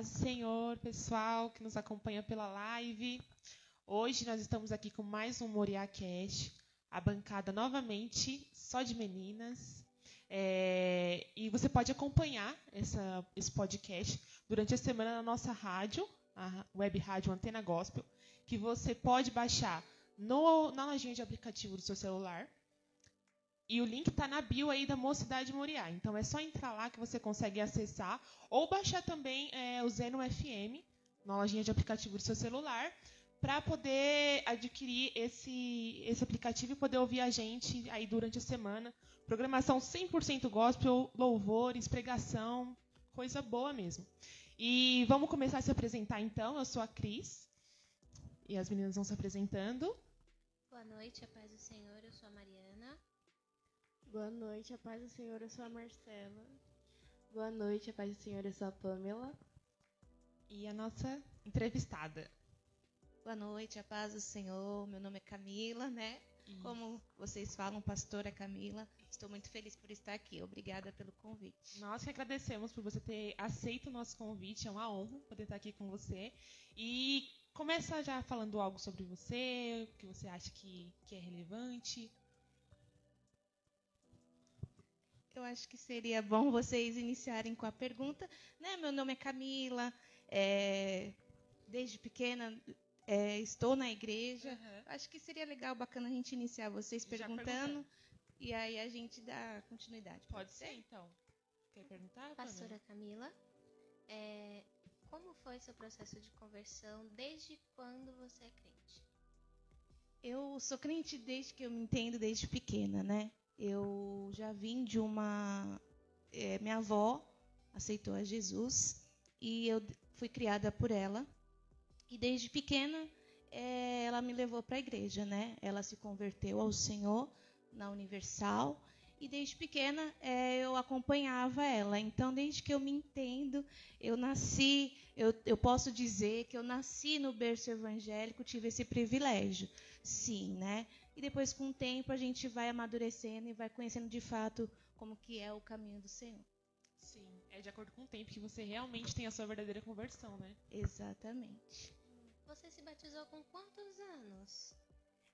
paz do Senhor, pessoal que nos acompanha pela live. Hoje nós estamos aqui com mais um Moriá Cash, a bancada novamente só de meninas. É, e você pode acompanhar essa, esse podcast durante a semana na nossa rádio, a web rádio Antena Gospel, que você pode baixar no, na lojinha de aplicativo do seu celular. E o link está na bio aí da Mocidade Moriá. Então é só entrar lá que você consegue acessar. Ou baixar também é, o Zeno FM na lojinha de aplicativo do seu celular para poder adquirir esse, esse aplicativo e poder ouvir a gente aí durante a semana. Programação 100% gospel, louvores, pregação, coisa boa mesmo. E vamos começar a se apresentar então. Eu sou a Cris. E as meninas vão se apresentando. Boa noite, a paz do Senhor. Eu sou a Mariana. Boa noite, a paz do Senhor, eu sou a Marcela. Boa noite, a paz do Senhor, eu sou a Pamela. E a nossa entrevistada. Boa noite, a paz do Senhor. Meu nome é Camila, né? Como vocês falam, pastora Camila. Estou muito feliz por estar aqui. Obrigada pelo convite. Nós que agradecemos por você ter aceito o nosso convite. É uma honra poder estar aqui com você. E começa já falando algo sobre você, o que você acha que, que é relevante. Eu acho que seria bom vocês iniciarem com a pergunta. Né? Meu nome é Camila. É, desde pequena é, estou na igreja. Uhum. Acho que seria legal, bacana a gente iniciar vocês perguntando. E aí a gente dá continuidade. Pode ser, então. Quer perguntar? Pastora? Camila. É, como foi seu processo de conversão? Desde quando você é crente? Eu sou crente desde que eu me entendo, desde pequena, né? Eu já vim de uma. é, minha avó aceitou a Jesus e eu fui criada por ela. E desde pequena é, ela me levou para a igreja, né? Ela se converteu ao Senhor na Universal e desde pequena é, eu acompanhava ela. Então, desde que eu me entendo, eu nasci, eu, eu posso dizer que eu nasci no berço evangélico, tive esse privilégio, sim, né? E depois, com o tempo, a gente vai amadurecendo e vai conhecendo de fato como que é o caminho do Senhor. Sim, é de acordo com o tempo que você realmente tem a sua verdadeira conversão, né? Exatamente. Você se batizou com quantos anos?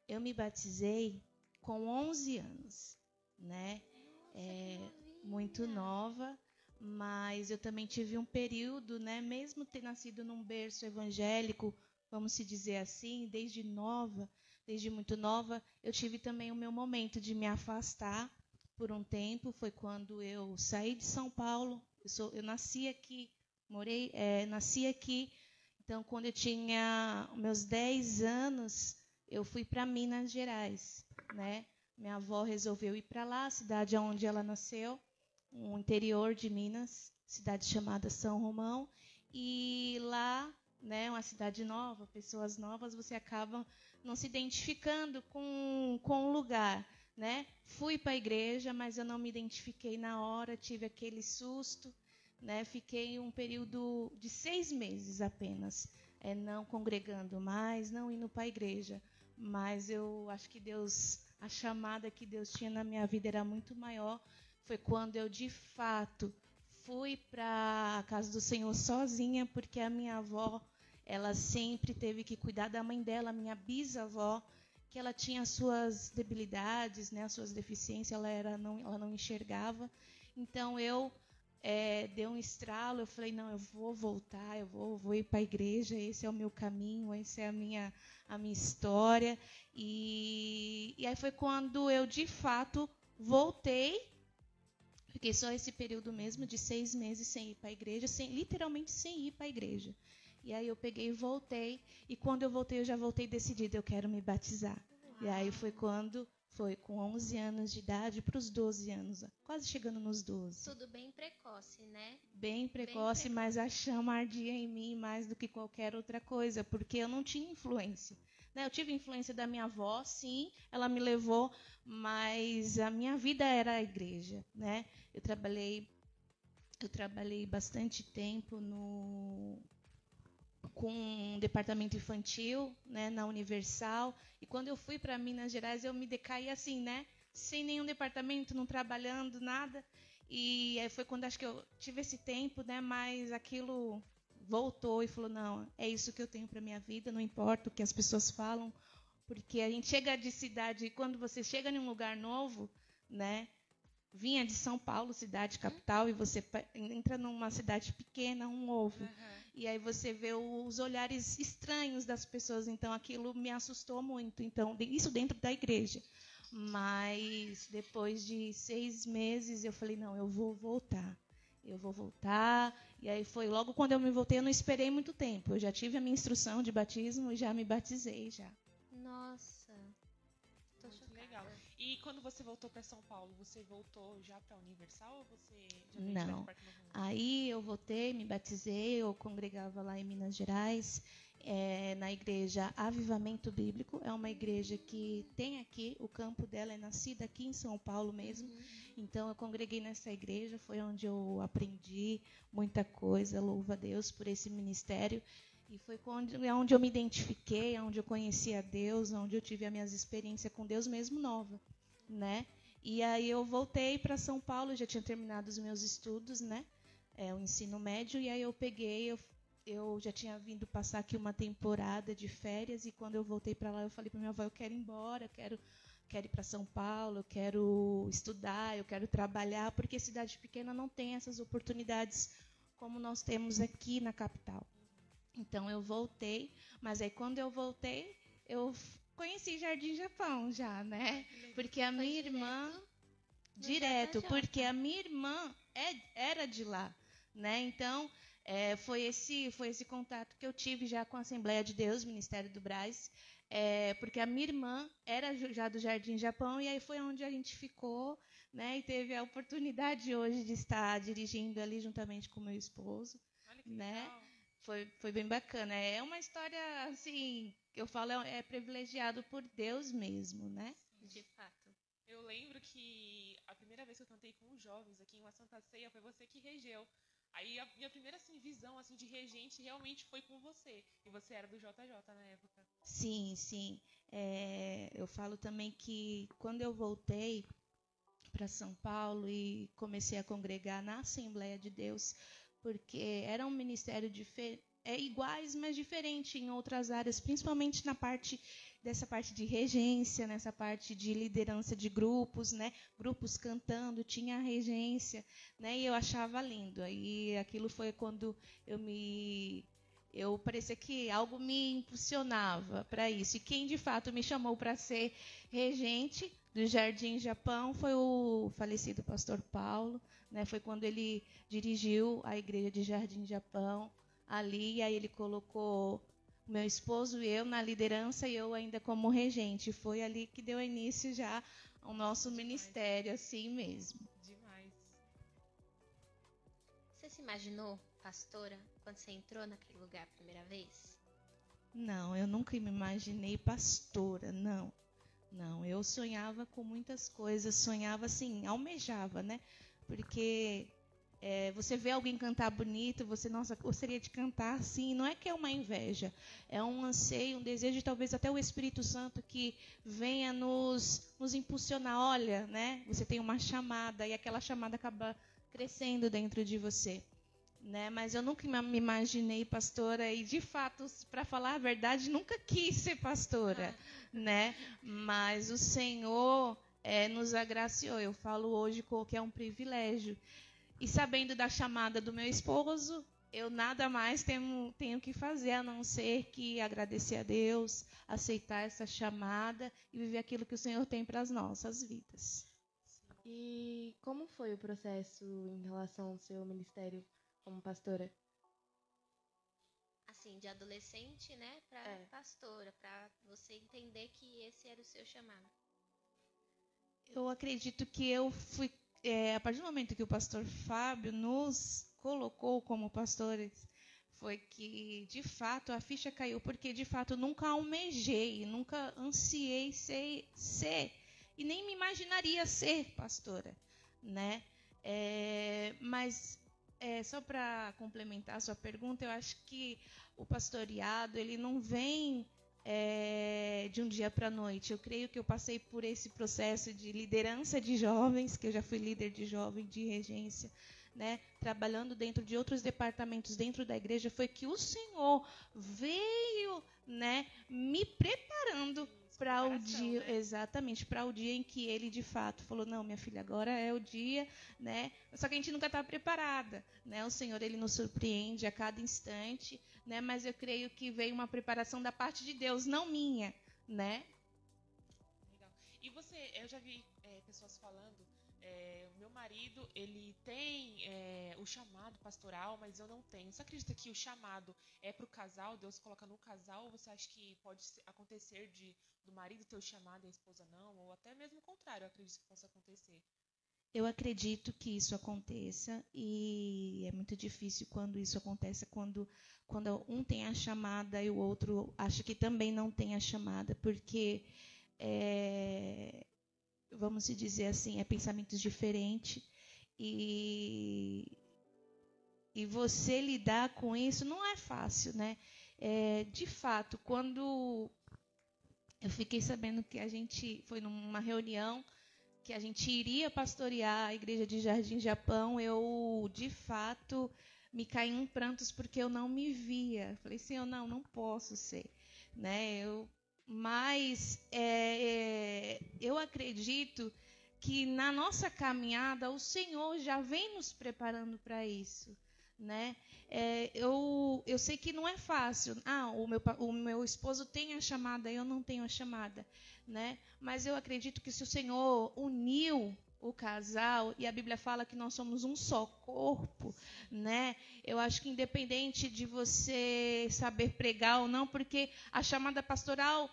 Eu me batizei com 11 anos, né? Nossa, É, muito nova, mas eu também tive um período, né, mesmo ter nascido num berço evangélico, vamos se dizer assim, desde nova, desde muito nova, eu tive também o meu momento de me afastar por um tempo, foi quando eu saí de São Paulo, eu, sou, eu nasci aqui, morei, é, nasci aqui, então quando eu tinha meus 10 anos, eu fui para Minas Gerais, né? Minha avó resolveu ir para lá, a cidade onde ela nasceu, um interior de Minas, cidade chamada São Romão, e lá, né, uma cidade nova, pessoas novas, você acaba não se identificando com, com o lugar, né? Fui para a igreja, mas eu não me identifiquei na hora, tive aquele susto, né? Fiquei um período de seis meses apenas, é, não congregando mais, não indo para a igreja, mas eu acho que Deus, a chamada que Deus tinha na minha vida era muito maior. Foi quando eu de fato fui para a casa do Senhor sozinha, porque a minha avó, ela sempre teve que cuidar da mãe dela, minha bisavó, que ela tinha as suas debilidades, né, as suas deficiências, ela era não, ela não enxergava. Então eu é, dei um estralo, eu falei não, eu vou voltar, eu vou, vou ir para a igreja, esse é o meu caminho, essa é a minha a minha história. E, e aí foi quando eu de fato voltei Fiquei só esse período mesmo de seis meses sem ir para a igreja, sem, literalmente sem ir para a igreja. E aí eu peguei e voltei. E quando eu voltei, eu já voltei decidida, eu quero me batizar. E aí foi quando, foi com 11 anos de idade para os 12 anos, quase chegando nos 12. Tudo bem precoce, né? Bem precoce, precoce. mas a chama ardia em mim mais do que qualquer outra coisa, porque eu não tinha influência. Né? Eu tive influência da minha avó, sim, ela me levou, mas a minha vida era a igreja, né? Eu trabalhei, eu trabalhei bastante tempo no com um departamento infantil, né, na Universal. E quando eu fui para Minas Gerais, eu me decaí assim, né, sem nenhum departamento, não trabalhando nada. E foi quando acho que eu tive esse tempo, né, mas aquilo voltou e falou: não, é isso que eu tenho para minha vida, não importa o que as pessoas falam, porque a gente chega de cidade, quando você chega em um lugar novo, né? Vinha de São Paulo, cidade capital, e você entra numa cidade pequena, um ovo. Uhum. E aí você vê os olhares estranhos das pessoas. Então aquilo me assustou muito. Então, isso dentro da igreja. Mas depois de seis meses eu falei, não, eu vou voltar. Eu vou voltar. E aí foi logo quando eu me voltei, eu não esperei muito tempo. Eu já tive a minha instrução de batismo e já me batizei já. Quando você voltou para São Paulo, você voltou já para a Universal ou você já veio Não. Parque Novo Aí eu voltei, me batizei, eu congregava lá em Minas Gerais, é, na igreja Avivamento Bíblico. É uma igreja que tem aqui, o campo dela é nascida aqui em São Paulo mesmo. Uhum. Então eu congreguei nessa igreja, foi onde eu aprendi muita coisa, louva a Deus por esse ministério. E foi onde, é onde eu me identifiquei, é onde eu conheci a Deus, onde eu tive as minhas experiências com Deus mesmo nova, né? E aí eu voltei para São Paulo, já tinha terminado os meus estudos, né? É, o ensino médio, e aí eu peguei, eu, eu já tinha vindo passar aqui uma temporada de férias, e quando eu voltei para lá, eu falei para minha avó, eu quero ir embora, eu quero, quero ir para São Paulo, eu quero estudar, eu quero trabalhar, porque cidade pequena não tem essas oportunidades como nós temos aqui na capital. Então eu voltei, mas aí quando eu voltei, eu conheci Jardim Japão já, né? Porque a minha irmã direto, porque a minha irmã é, era de lá, né? Então é, foi esse foi esse contato que eu tive já com a Assembleia de Deus, Ministério do Braz, é, porque a minha irmã era já do Jardim Japão e aí foi onde a gente ficou, né? E teve a oportunidade hoje de estar dirigindo ali juntamente com meu esposo, né? Legal foi, foi bem bacana. É uma história, assim, que eu falo, é, é privilegiado por Deus mesmo, né? De fato. Eu lembro que a primeira vez que eu cantei com os jovens aqui em uma Santa Ceia foi você que regeu. Aí a minha primeira assim, visão assim, de regente realmente foi com você. E você era do JJ na época. Sim, sim. É, eu falo também que quando eu voltei para São Paulo e comecei a congregar na Assembleia de Deus, porque era um ministério é iguais, mas diferente em outras áreas, principalmente na parte dessa parte de regência, nessa parte de liderança de grupos, né? Grupos cantando, tinha a regência, né? E eu achava lindo. Aí aquilo foi quando eu me eu parecia que algo me impulsionava para isso. E quem de fato me chamou para ser regente do Jardim Japão foi o falecido pastor Paulo, né? Foi quando ele dirigiu a igreja de Jardim Japão ali, e aí ele colocou meu esposo e eu na liderança e eu ainda como regente. Foi ali que deu início já ao nosso Demais. ministério, assim mesmo. Demais. Você se imaginou, pastora, quando você entrou naquele lugar a primeira vez? Não, eu nunca me imaginei pastora, não. Não, eu sonhava com muitas coisas, sonhava assim, almejava, né? Porque é, você vê alguém cantar bonito, você, nossa, gostaria de cantar assim. Não é que é uma inveja, é um anseio, um desejo, talvez até o Espírito Santo que venha nos, nos impulsionar. Olha, né? Você tem uma chamada e aquela chamada acaba crescendo dentro de você. Né? Mas eu nunca me imaginei pastora e, de fato, para falar a verdade, nunca quis ser pastora, ah. né? Mas o Senhor é, nos agraciou. Eu falo hoje que é um privilégio. E sabendo da chamada do meu esposo, eu nada mais tenho, tenho que fazer a não ser que agradecer a Deus, aceitar essa chamada e viver aquilo que o Senhor tem para as nossas vidas. E como foi o processo em relação ao seu ministério como pastora? Assim, de adolescente, né, para é. pastora, para você entender que esse era o seu chamado. Eu acredito que eu fui, é, a partir do momento que o pastor Fábio nos colocou como pastores, foi que de fato a ficha caiu, porque de fato nunca almejei, nunca ansiei ser, ser e nem me imaginaria ser pastora, né? É, mas é, só para complementar a sua pergunta, eu acho que o pastoreado ele não vem é, de um dia para a noite. Eu creio que eu passei por esse processo de liderança de jovens, que eu já fui líder de jovem, de regência, né, trabalhando dentro de outros departamentos dentro da igreja, foi que o Senhor veio, né, me preparando para o dia, né? exatamente, para o dia em que ele de fato falou: "Não, minha filha, agora é o dia", né? Só que a gente nunca está preparada, né? O Senhor ele nos surpreende a cada instante, né? Mas eu creio que veio uma preparação da parte de Deus, não minha, né? Legal. E você, eu já vi é, pessoas falando é, o meu marido, ele tem é, o chamado pastoral, mas eu não tenho. Você acredita que o chamado é para o casal, Deus coloca no casal, ou você acha que pode acontecer de do marido ter o chamado e a esposa não? Ou até mesmo o contrário, eu acredito que possa acontecer. Eu acredito que isso aconteça e é muito difícil quando isso acontece, quando, quando um tem a chamada e o outro acha que também não tem a chamada, porque é, vamos dizer assim, é pensamentos diferentes e e você lidar com isso não é fácil, né? É, de fato, quando eu fiquei sabendo que a gente foi numa reunião que a gente iria pastorear a igreja de Jardim Japão, eu de fato me caí em prantos porque eu não me via. Falei, Senhor, não, não posso ser, né? Eu mas é, é, eu acredito que na nossa caminhada o Senhor já vem nos preparando para isso. Né? É, eu, eu sei que não é fácil. Ah, o meu, o meu esposo tem a chamada, eu não tenho a chamada. Né? Mas eu acredito que se o Senhor uniu o casal, e a Bíblia fala que nós somos um só corpo, né? Eu acho que independente de você saber pregar ou não, porque a chamada pastoral,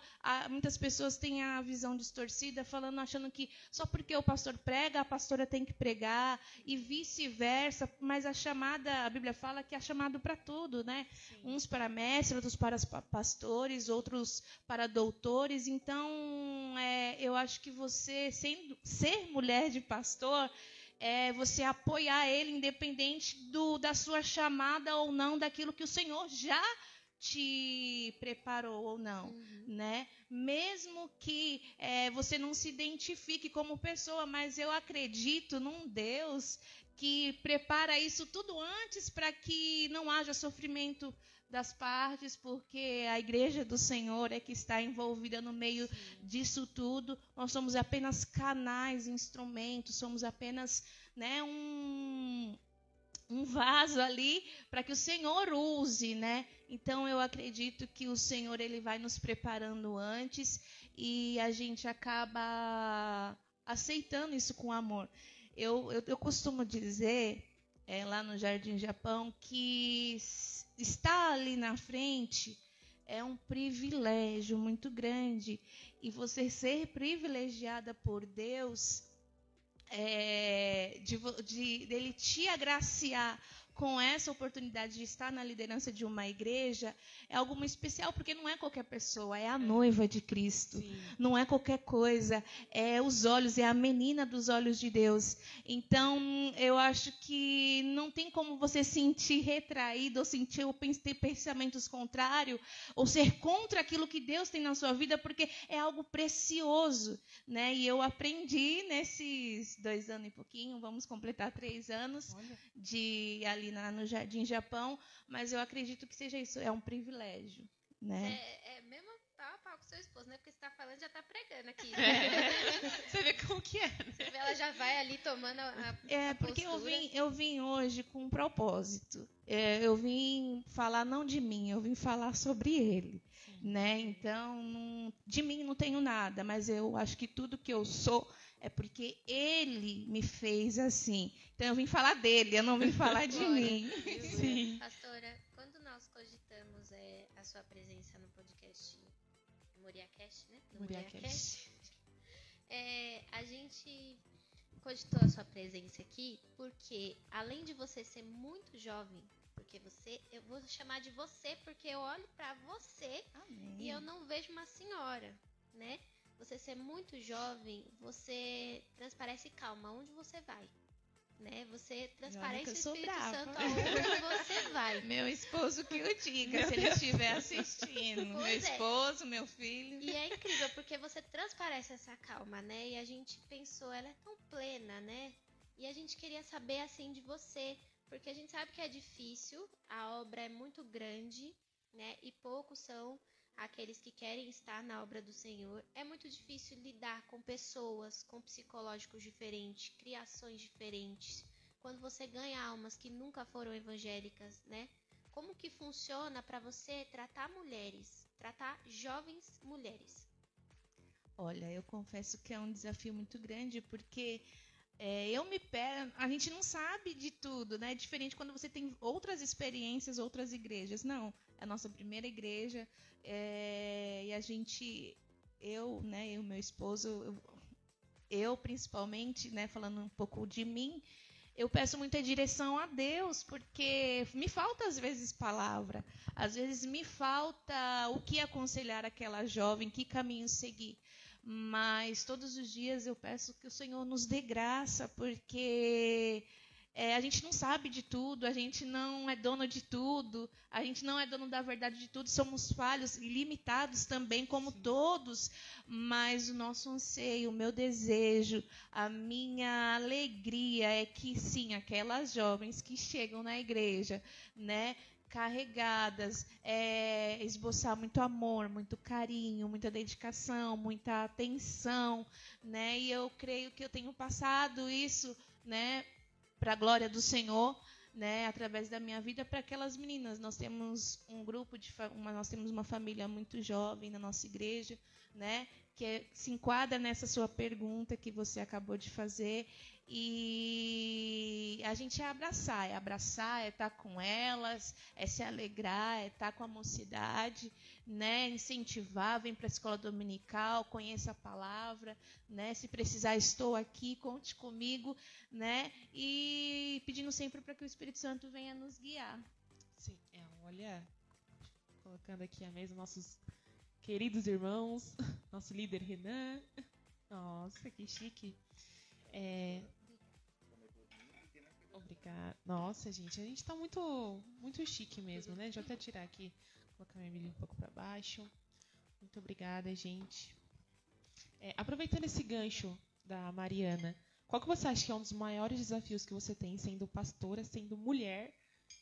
muitas pessoas têm a visão distorcida, falando, achando que só porque o pastor prega, a pastora tem que pregar, e vice-versa, mas a chamada, a Bíblia fala que é chamado para tudo, né? Sim. Uns para mestres, outros para pastores, outros para doutores, então é, eu acho que você, sendo, ser mulher de pastor, é você apoiar ele, independente do, da sua chamada ou não, daquilo que o Senhor já te preparou ou não, uhum. né? Mesmo que é, você não se identifique como pessoa, mas eu acredito num Deus que prepara isso tudo antes para que não haja sofrimento das partes, porque a igreja do Senhor é que está envolvida no meio disso tudo. Nós somos apenas canais, instrumentos, somos apenas né, um, um vaso ali para que o Senhor use, né? Então eu acredito que o Senhor ele vai nos preparando antes e a gente acaba aceitando isso com amor. Eu, eu, eu costumo dizer é, lá no Jardim Japão que estar ali na frente é um privilégio muito grande. E você ser privilegiada por Deus, é, de, de, dele te agraciar com essa oportunidade de estar na liderança de uma igreja é algo especial, porque não é qualquer pessoa, é a noiva de Cristo. Sim. Não é qualquer coisa, é os olhos, é a menina dos olhos de Deus. Então, eu acho que não tem como você sentir retraído ou sentir ou ter pensamentos contrários ou ser contra aquilo que Deus tem na sua vida, porque é algo precioso, né? E eu aprendi nesses dois anos e pouquinho, vamos completar três anos Olha. de ali ali na, no Jardim Japão, mas eu acredito que seja isso, é um privilégio. Né? É, é mesmo pau a pau com seu esposo, né? Porque você está falando já está pregando aqui. É. você vê como que é. Né? Você vê, ela já vai ali tomando a. É, a porque eu vim, eu vim hoje com um propósito. É, eu vim falar não de mim, eu vim falar sobre ele. Sim. Né? Então, não, de mim não tenho nada, mas eu acho que tudo que eu sou é porque ele me fez assim. Então eu vim falar dele, eu não vim falar de mim. Sim. Pastora, quando nós cogitamos é, a sua presença no podcast MoriaCast, né? No MoriaCast. É, a gente cogitou a sua presença aqui porque, além de você ser muito jovem, porque você, eu vou chamar de você porque eu olho para você Amém. e eu não vejo uma senhora, né? Você ser muito jovem, você transparece calma onde você vai. Né? Você transparece o Espírito brava. Santo aonde você vai. Meu esposo que o diga, meu se ele estiver assistindo. Pois meu é. esposo, meu filho. E é incrível, porque você transparece essa calma, né? E a gente pensou, ela é tão plena, né? E a gente queria saber assim de você, porque a gente sabe que é difícil, a obra é muito grande, né? E poucos são aqueles que querem estar na obra do Senhor. É muito difícil lidar com pessoas com psicológicos diferentes, criações diferentes. Quando você ganha almas que nunca foram evangélicas, né? Como que funciona para você tratar mulheres, tratar jovens mulheres? Olha, eu confesso que é um desafio muito grande, porque é, eu me pego. A gente não sabe de tudo, né? É diferente quando você tem outras experiências, outras igrejas. Não, a nossa primeira igreja. É, e a gente, eu, né, eu, meu esposo, eu, eu principalmente, né, falando um pouco de mim, eu peço muita direção a Deus, porque me falta às vezes palavra, às vezes me falta o que aconselhar aquela jovem, que caminho seguir. Mas todos os dias eu peço que o Senhor nos dê graça, porque é, a gente não sabe de tudo, a gente não é dono de tudo, a gente não é dono da verdade de tudo, somos falhos e limitados também, como todos. Mas o nosso anseio, o meu desejo, a minha alegria é que sim, aquelas jovens que chegam na igreja, né, carregadas, é, esboçar muito amor, muito carinho, muita dedicação, muita atenção, né? E eu creio que eu tenho passado isso, né, para a glória do Senhor, né, através da minha vida para aquelas meninas. Nós temos um grupo de uma, nós temos uma família muito jovem na nossa igreja, né, que é, se enquadra nessa sua pergunta que você acabou de fazer e a gente é abraçar, é abraçar, é estar tá com elas, é se alegrar, é estar tá com a mocidade, né? Incentivar, vem para a escola dominical, conheça a palavra, né? Se precisar, estou aqui, conte comigo, né? E pedindo sempre para que o Espírito Santo venha nos guiar. Sim, é, olha, colocando aqui a mesa nossos queridos irmãos, nosso líder Renan. Nossa, que chique. É... Obrigada. Nossa, gente, a gente tá muito, muito chique mesmo, né? Deixa eu até tirar aqui, colocar minha Emília um pouco para baixo. Muito obrigada, gente. É, aproveitando esse gancho da Mariana, qual que você acha que é um dos maiores desafios que você tem sendo pastora, sendo mulher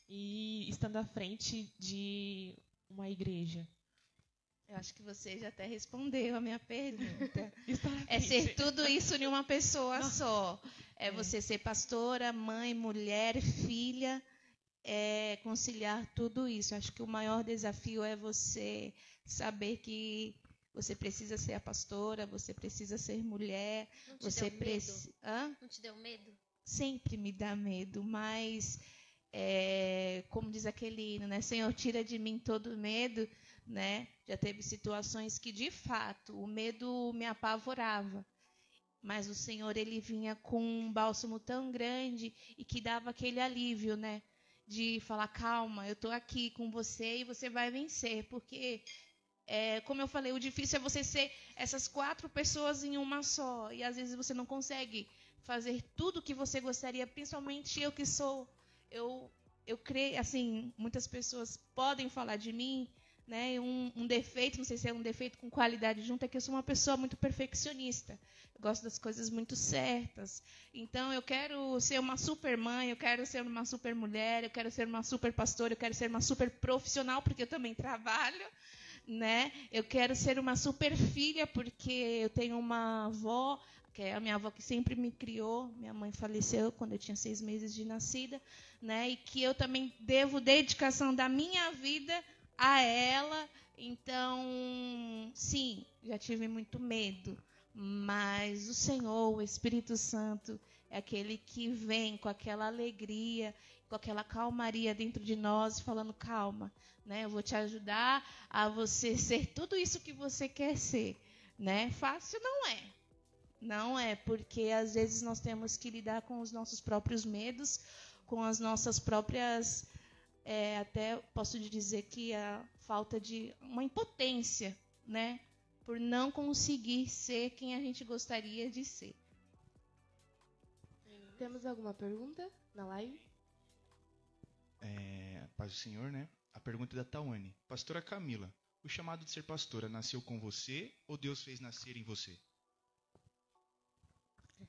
e estando à frente de uma igreja? Eu acho que você já até respondeu a minha pergunta. é ser tudo isso em uma pessoa Nossa. só. É, é, você ser pastora, mãe, mulher, filha, é conciliar tudo isso. Acho que o maior desafio é você saber que você precisa ser a pastora, você precisa ser mulher, Não te você precisa. Não te deu medo? Sempre me dá medo, mas é, como diz aquele hino, né? Senhor, tira de mim todo medo né? Já teve situações que de fato o medo me apavorava. Mas o Senhor ele vinha com um bálsamo tão grande e que dava aquele alívio, né? De falar calma, eu estou aqui com você e você vai vencer, porque é, como eu falei, o difícil é você ser essas quatro pessoas em uma só. E às vezes você não consegue fazer tudo o que você gostaria, principalmente eu que sou. Eu eu creio assim muitas pessoas podem falar de mim né? Um, um, defeito, não sei se é um defeito com qualidade junto, é que eu sou uma pessoa muito perfeccionista. Eu gosto das coisas muito certas. Então, eu quero ser uma super mãe, eu quero ser uma super mulher, eu quero ser uma super pastora, eu quero ser uma super profissional, porque eu também trabalho. Né? Eu quero ser uma super filha, porque eu tenho uma avó, que é a minha avó que sempre me criou. Minha mãe faleceu quando eu tinha seis meses de nascida. Né? E que eu também devo dedicação da minha vida a ela. Então, sim, já tive muito medo, mas o Senhor, o Espírito Santo, é aquele que vem com aquela alegria, com aquela calmaria dentro de nós, falando: calma, né? Eu vou te ajudar a você ser tudo isso que você quer ser, né? Fácil não é. Não é, porque às vezes nós temos que lidar com os nossos próprios medos, com as nossas próprias é, até posso dizer que a falta de uma impotência, né, por não conseguir ser quem a gente gostaria de ser. Temos alguma pergunta na live? É, paz do Senhor, né? A pergunta é da Tawane. Pastora Camila, o chamado de ser pastora nasceu com você ou Deus fez nascer em você?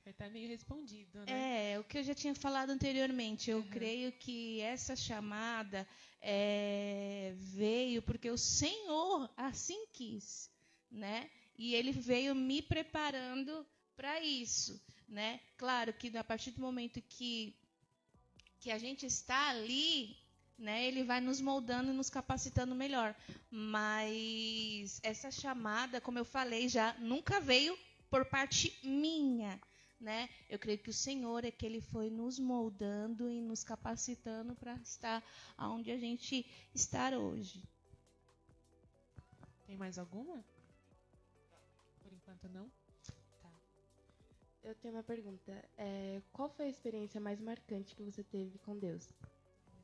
Até meio respondido, né? É, o que eu já tinha falado anteriormente. Eu uhum. creio que essa chamada é, veio porque o Senhor assim quis, né? E Ele veio me preparando para isso, né? Claro que a partir do momento que que a gente está ali, né? Ele vai nos moldando e nos capacitando melhor. Mas essa chamada, como eu falei já, nunca veio por parte minha, né? Eu creio que o Senhor é que ele foi nos moldando e nos capacitando para estar onde a gente está hoje. Tem mais alguma? Por enquanto não. Tá. Eu tenho uma pergunta. É, qual foi a experiência mais marcante que você teve com Deus?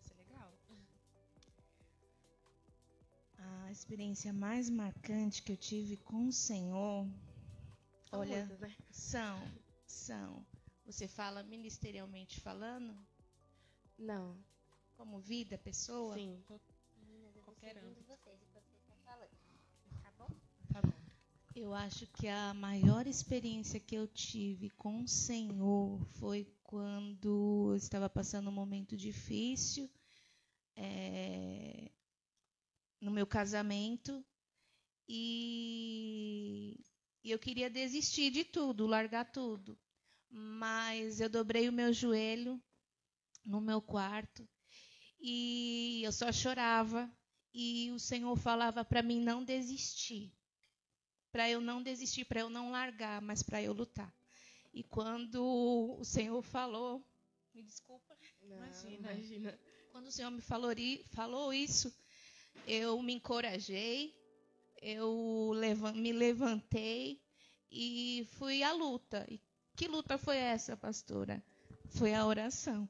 Isso é legal. A experiência mais marcante que eu tive com o Senhor, São olha, muitas, né? são são. Você fala ministerialmente falando? Não. Como vida, pessoa? Sim. Meninas, eu Qualquer tô seguindo vocês e vocês estão falando. Tá bom? Tá bom. Eu acho que a maior experiência que eu tive com o Senhor foi quando eu estava passando um momento difícil é, no meu casamento e e eu queria desistir de tudo, largar tudo. Mas eu dobrei o meu joelho no meu quarto e eu só chorava. E o Senhor falava para mim não desistir. Para eu não desistir, para eu não largar, mas para eu lutar. E quando o Senhor falou, me desculpa. Não, imagina. imagina. Quando o Senhor me falou, falou isso, eu me encorajei, eu me levantei e fui à luta. E que luta foi essa, pastora? Foi a oração.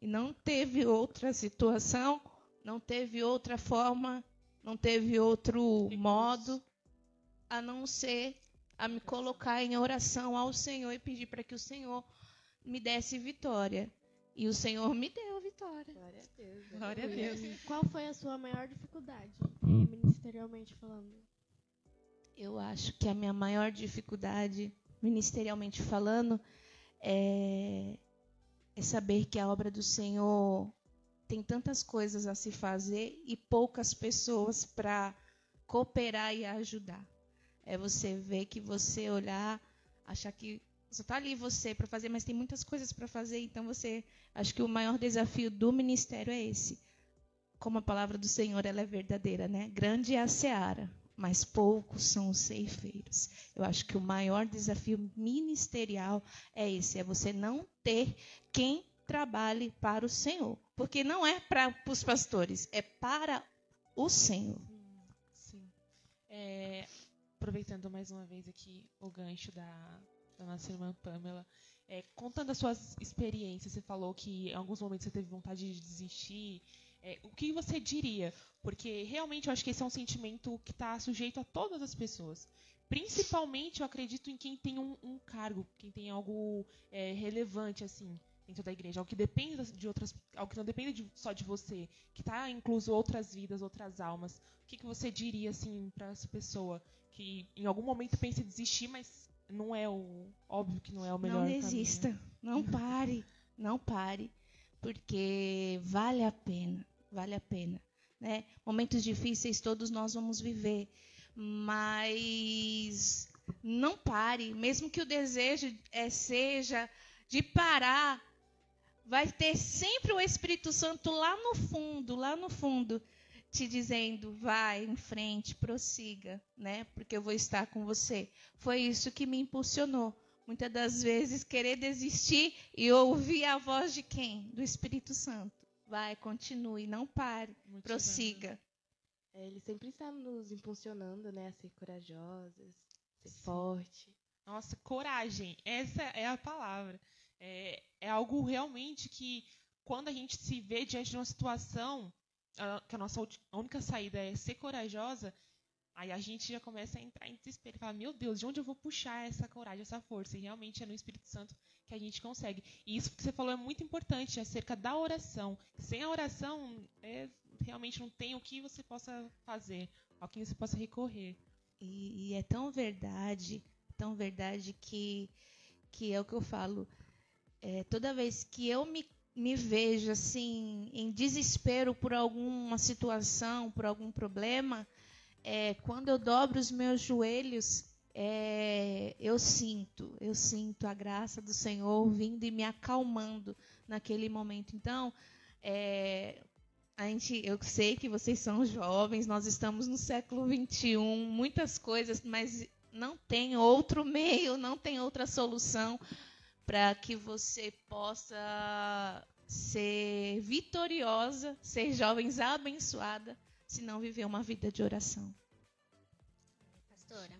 E não teve outra situação, não teve outra forma, não teve outro modo a não ser a me colocar em oração ao Senhor e pedir para que o Senhor me desse vitória. E o Senhor me deu vitória. Glória a Deus. Glória a Deus. Qual foi a sua maior dificuldade, é, ministerialmente falando? Eu acho que a minha maior dificuldade, ministerialmente falando, é, é saber que a obra do Senhor tem tantas coisas a se fazer e poucas pessoas para cooperar e ajudar. É você ver que você olhar, achar que só está ali você para fazer, mas tem muitas coisas para fazer. Então você, acho que o maior desafio do ministério é esse. Como a palavra do Senhor ela é verdadeira, né? Grande é a seara, mas poucos são os ceifeiros. Eu acho que o maior desafio ministerial é esse, é você não ter quem trabalhe para o Senhor, porque não é para os pastores, é para o Senhor. Sim. É, aproveitando mais uma vez aqui o gancho da da nossa irmã Pamela. É, contando as suas experiências, você falou que em alguns momentos você teve vontade de desistir. É, o que você diria? Porque realmente eu acho que esse é um sentimento que está sujeito a todas as pessoas. Principalmente eu acredito em quem tem um, um cargo, quem tem algo é, relevante assim dentro da igreja, algo que depende de outras, algo que não depende de, só de você, que está incluso outras vidas, outras almas. O que, que você diria assim para essa pessoa que em algum momento pensa em desistir, mas não é o óbvio que não é o melhor. Não desista, caminho. não pare, não pare, porque vale a pena, vale a pena, né? Momentos difíceis todos nós vamos viver, mas não pare, mesmo que o desejo é, seja de parar, vai ter sempre o Espírito Santo lá no fundo, lá no fundo, te dizendo, vai em frente, prossiga, né? Porque eu vou estar com você. Foi isso que me impulsionou. Muitas das vezes querer desistir e ouvir a voz de quem? Do Espírito Santo. Vai, continue, não pare, Muito prossiga. É, ele sempre está nos impulsionando, né, a ser corajosas, ser Sim. forte. Nossa, coragem, essa é a palavra. É, é algo realmente que, quando a gente se vê diante de uma situação que a nossa única saída é ser corajosa, aí a gente já começa a entrar em desespero. Fala, meu Deus, de onde eu vou puxar essa coragem, essa força? E realmente é no Espírito Santo que a gente consegue. E isso que você falou é muito importante, acerca da oração. Sem a oração, é, realmente não tem o que você possa fazer, ao que você possa recorrer. E, e é tão verdade, tão verdade que que é o que eu falo. É, toda vez que eu me, me vejo assim em desespero por alguma situação, por algum problema, é, quando eu dobro os meus joelhos, é, eu sinto, eu sinto a graça do Senhor vindo e me acalmando naquele momento. Então, é, a gente, eu sei que vocês são jovens, nós estamos no século 21, muitas coisas, mas não tem outro meio, não tem outra solução para que você possa ser vitoriosa, ser jovens abençoada, se não viver uma vida de oração. Pastora,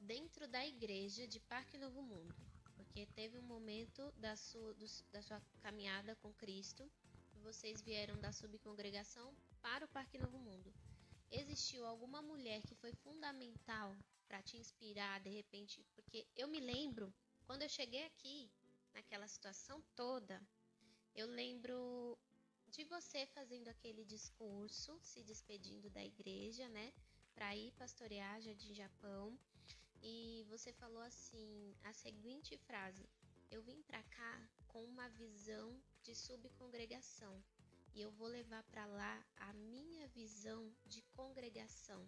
dentro da igreja de Parque Novo Mundo, porque teve um momento da sua, do, da sua caminhada com Cristo vocês vieram da subcongregação para o Parque Novo Mundo. Existiu alguma mulher que foi fundamental para te inspirar de repente? Porque eu me lembro, quando eu cheguei aqui, naquela situação toda, eu lembro de você fazendo aquele discurso, se despedindo da igreja, né, para ir pastorear Jardim Japão, e você falou assim, a seguinte frase: eu vim para cá com uma visão de subcongregação e eu vou levar para lá a minha visão de congregação.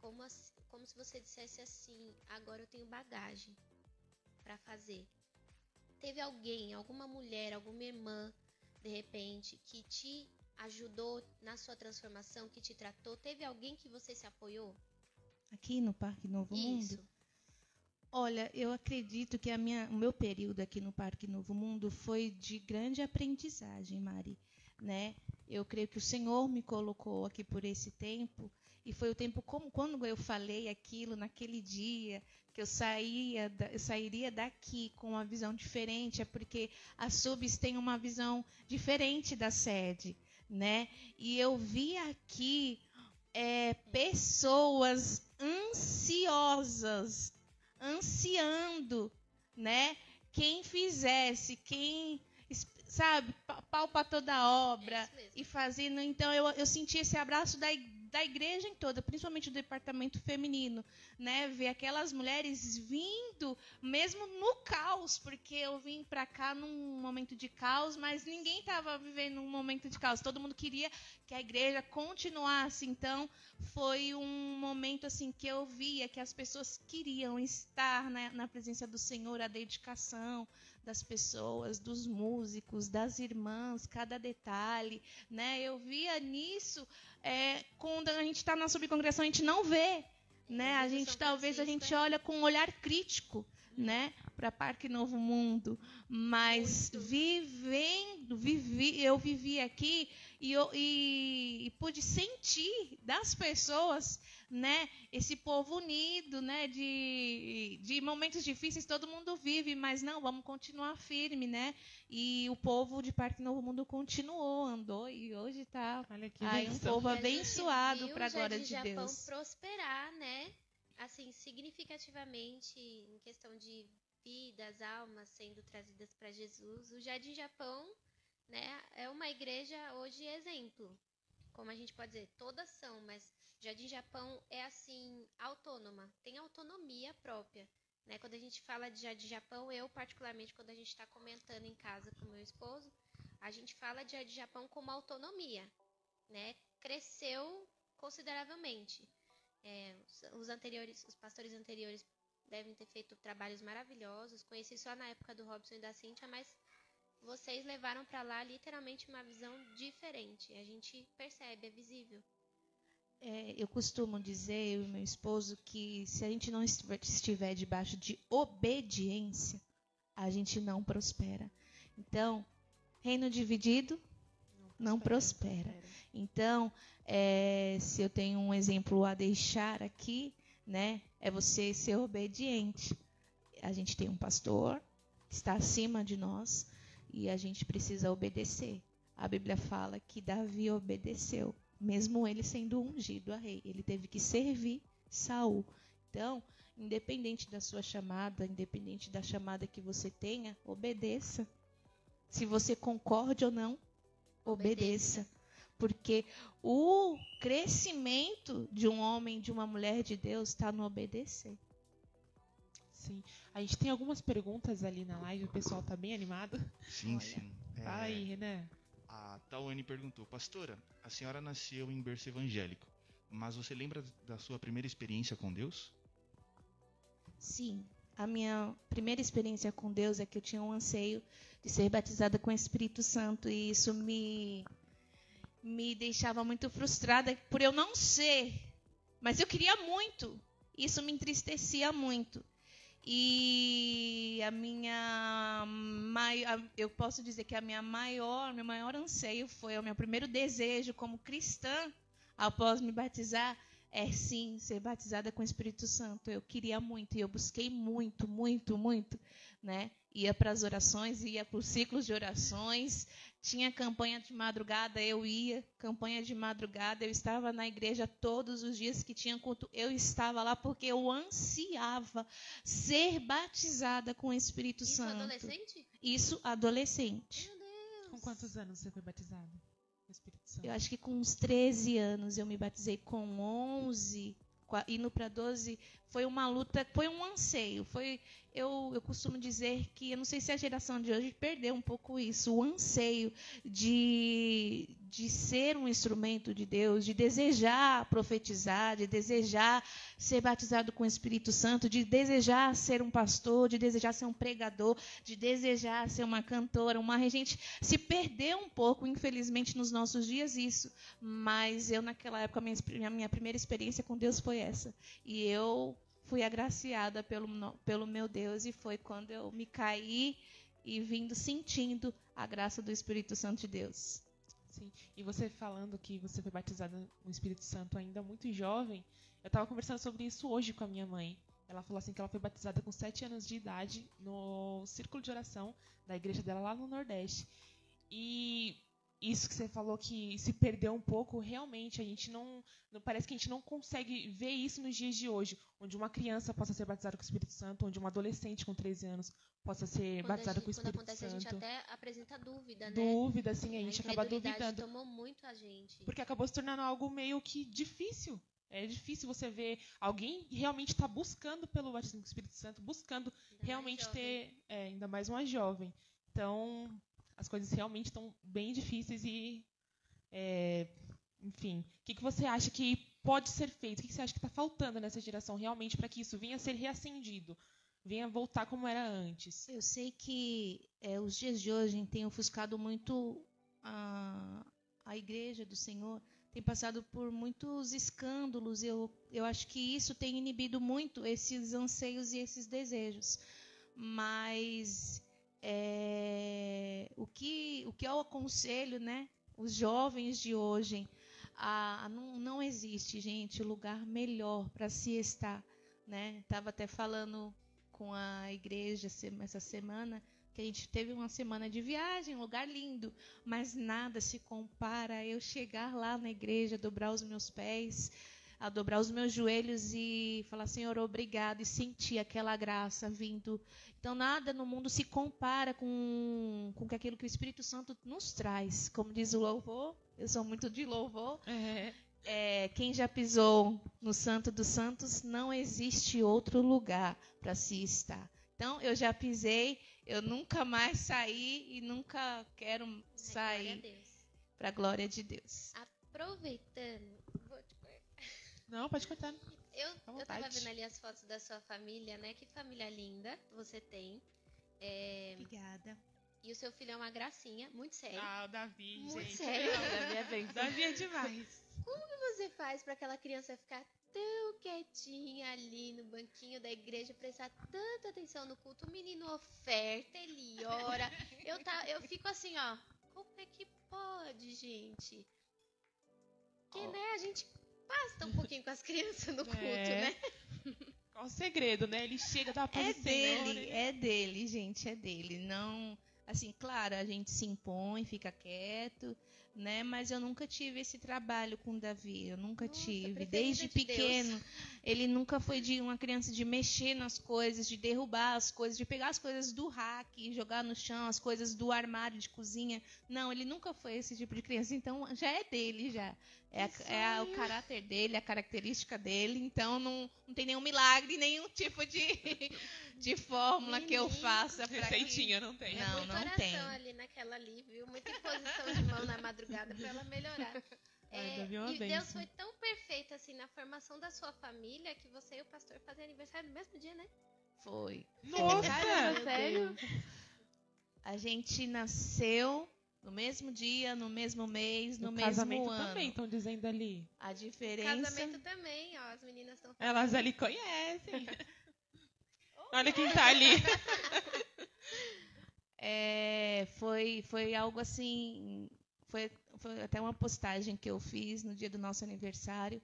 Como, assim, como se você dissesse assim: agora eu tenho bagagem para fazer. Teve alguém, alguma mulher, alguma irmã, de repente, que te ajudou na sua transformação, que te tratou? Teve alguém que você se apoiou? Aqui no Parque Novo Isso. Mundo? Olha, eu acredito que minha, o meu período aqui no Parque Novo Mundo foi de grande aprendizagem, Mari. Né? Eu creio que o Senhor me colocou aqui por esse tempo e foi o tempo como quando eu falei aquilo naquele dia que eu saía, eu sairia daqui com uma visão diferente, é porque as subs têm uma visão diferente da sede, né? E eu vi aqui é, pessoas ansiosas ansiando, né? Quem fizesse, quem, sabe, pau para toda a obra é e fazendo. Então eu, eu senti esse abraço da igreja da igreja em toda, principalmente do departamento feminino, né? Ver aquelas mulheres vindo, mesmo no caos, porque eu vim para cá num momento de caos, mas ninguém estava vivendo um momento de caos. Todo mundo queria que a igreja continuasse. Então, foi um momento assim que eu via que as pessoas queriam estar né, na presença do Senhor, a dedicação das pessoas, dos músicos, das irmãs, cada detalhe, né? Eu via nisso é, quando a gente está na subcongregação a gente não vê, né? A gente talvez a gente olha com um olhar crítico, né? Para Parque Novo Mundo, mas vivendo, vivi, eu vivi aqui e, eu, e, e, pude sentir das pessoas, né, esse povo unido, né, de, de momentos difíceis todo mundo vive, mas não, vamos continuar firme, né, e o povo de Parque Novo Mundo continuou, andou e hoje está aí um povo abençoado para a glória de Japão Deus. prosperar, né, assim significativamente em questão de vidas, almas sendo trazidas para Jesus. O Jardim Japão né, é uma igreja hoje exemplo. Como a gente pode dizer, todas são, mas Jardim Japão é assim, autônoma, tem autonomia própria. Né? Quando a gente fala de Jardim Japão, eu particularmente, quando a gente está comentando em casa com meu esposo, a gente fala de Jardim Japão como autonomia. Né? Cresceu consideravelmente. É, os, anteriores, os pastores anteriores devem ter feito trabalhos maravilhosos. Conheci só na época do Robson e da Cíntia, mas vocês levaram para lá literalmente uma visão diferente. A gente percebe, é visível. É, eu costumo dizer, eu e meu esposo, que se a gente não estiver debaixo de obediência, a gente não prospera. Então, reino dividido não, prospera. Então, é, se eu tenho um exemplo a deixar aqui, né, é você ser obediente. A gente tem um pastor que está acima de nós, e a gente precisa obedecer. A Bíblia fala que Davi obedeceu, mesmo ele sendo ungido a rei. Ele teve que servir Saul. Então, independente da sua chamada, independente da chamada que você tenha, obedeça. Se você concorde ou não, obedeça. Porque o crescimento de um homem, de uma mulher de Deus, está no obedecer. Sim. A gente tem algumas perguntas ali na live, o pessoal tá bem animado. Sim, Olha. sim. É, aí, Renan. A Tawane perguntou, pastora, a senhora nasceu em berço evangélico, mas você lembra da sua primeira experiência com Deus? Sim, a minha primeira experiência com Deus é que eu tinha um anseio de ser batizada com o Espírito Santo e isso me me deixava muito frustrada por eu não ser, mas eu queria muito. Isso me entristecia muito. E a minha eu posso dizer que a minha maior, meu maior anseio foi o meu primeiro desejo como cristã após me batizar é sim ser batizada com o Espírito Santo. Eu queria muito e eu busquei muito, muito, muito, né? Ia para as orações, ia para os ciclos de orações, tinha campanha de madrugada, eu ia, campanha de madrugada, eu estava na igreja todos os dias que tinha culto, eu estava lá porque eu ansiava ser batizada com o Espírito Isso Santo. adolescente? Isso adolescente. Meu Deus. Com quantos anos você foi batizado? Santo? Eu acho que com uns 13 anos eu me batizei com 11, qua- indo para 12, foi uma luta, foi um anseio, foi eu, eu costumo dizer que eu não sei se a geração de hoje perdeu um pouco isso, o anseio de, de ser um instrumento de Deus, de desejar profetizar, de desejar ser batizado com o Espírito Santo, de desejar ser um pastor, de desejar ser um pregador, de desejar ser uma cantora, uma regente. Se perdeu um pouco, infelizmente, nos nossos dias isso. Mas eu, naquela época, a minha, a minha primeira experiência com Deus foi essa. E eu fui agraciada pelo, pelo meu Deus, e foi quando eu me caí e vindo sentindo a graça do Espírito Santo de Deus. Sim. E você falando que você foi batizada no Espírito Santo ainda muito jovem, eu estava conversando sobre isso hoje com a minha mãe. Ela falou assim que ela foi batizada com sete anos de idade no círculo de oração da igreja dela lá no Nordeste. E isso que você falou que se perdeu um pouco, realmente a gente não, parece que a gente não consegue ver isso nos dias de hoje, onde uma criança possa ser batizada com o Espírito Santo, onde um adolescente com 13 anos possa ser Quando, a batizado gente- com o quando Espírito acontece, a Santo. gente até apresenta dúvida, né? Dúvida, assim, a gente acaba incredulidade duvidando. tomou muito a gente. Porque acabou se tornando algo meio que difícil. É difícil você ver alguém realmente estar buscando pelo batismo com o Espírito Santo, buscando Ainda realmente ter, é, ainda mais uma jovem. Então, as coisas realmente estão bem difíceis e, é, enfim, o que, que você acha que pode ser feito? O que, que você acha que está faltando nessa geração realmente para que isso venha a ser reacendido, venha voltar como era antes? Eu sei que é, os dias de hoje têm ofuscado muito a, a igreja do Senhor, tem passado por muitos escândalos. Eu, eu acho que isso tem inibido muito esses anseios e esses desejos. Mas é, o, que, o que eu aconselho, né? Os jovens de hoje, a, a não, não existe, gente, lugar melhor para se estar. Né? Estava até falando com a igreja essa semana, que a gente teve uma semana de viagem, um lugar lindo, mas nada se compara a eu chegar lá na igreja, dobrar os meus pés, a dobrar os meus joelhos e falar, Senhor, obrigado, e sentir aquela graça vindo. Então, nada no mundo se compara com, com aquilo que o Espírito Santo nos traz. Como diz o louvor, eu sou muito de louvor, É, é, quem já pisou no Santo dos Santos, não existe outro lugar para se estar. Então, eu já pisei, eu nunca mais saí e nunca quero sair para a glória de Deus. Aproveitando. Não, pode cortar. Eu, eu tava vendo ali as fotos da sua família, né? Que família linda você tem. É, Obrigada. e o seu filho é uma gracinha, muito sério. Ah, o Davi, Muito gente. sério. Davi é bem. Davi é demais. O que você faz pra aquela criança ficar tão quietinha ali no banquinho da igreja, prestar tanta atenção no culto? O menino oferta, ele ora. Eu, tá, eu fico assim, ó. Como é que pode, gente? Porque, né, a gente passa um pouquinho com as crianças no culto, É. né? Qual o segredo, né? Ele chega, pra É paz do Senhor, dele, né? é dele, gente, é dele. Não, assim, claro, a gente se impõe, fica quieto, né? Mas eu nunca tive esse trabalho com o Davi, eu nunca Nossa, tive. preferida Desde de Deus. pequeno, ele nunca foi de uma criança de mexer nas coisas, de derrubar as coisas, de pegar as coisas do rack e jogar no chão, as coisas do armário de cozinha. Não, ele nunca foi esse tipo de criança, então já é dele já. É, a- Que é a- o caráter dele, a característica dele, então não, não tem nenhum milagre, nenhum tipo de, de fórmula que eu faça pra que... Receitinha não tem. É Não, muita não oração tem. ali naquela ali, viu? Muita imposição de mão na madrugada pra ela melhorar. É, é e Deus bênção. foi tão perfeito assim na formação da sua família que você e o pastor fazem aniversário no mesmo dia, né? Foi. Nossa! Caramba, sério? A gente nasceu no mesmo dia, no mesmo mês, no, No mesmo casamento ano. também, estão dizendo ali. A diferença. Casamento também, ó. As meninas estão Elas ali conhecem. Olha quem tá ali. É, foi, foi algo assim. Foi, foi até uma postagem que eu fiz no dia do nosso aniversário.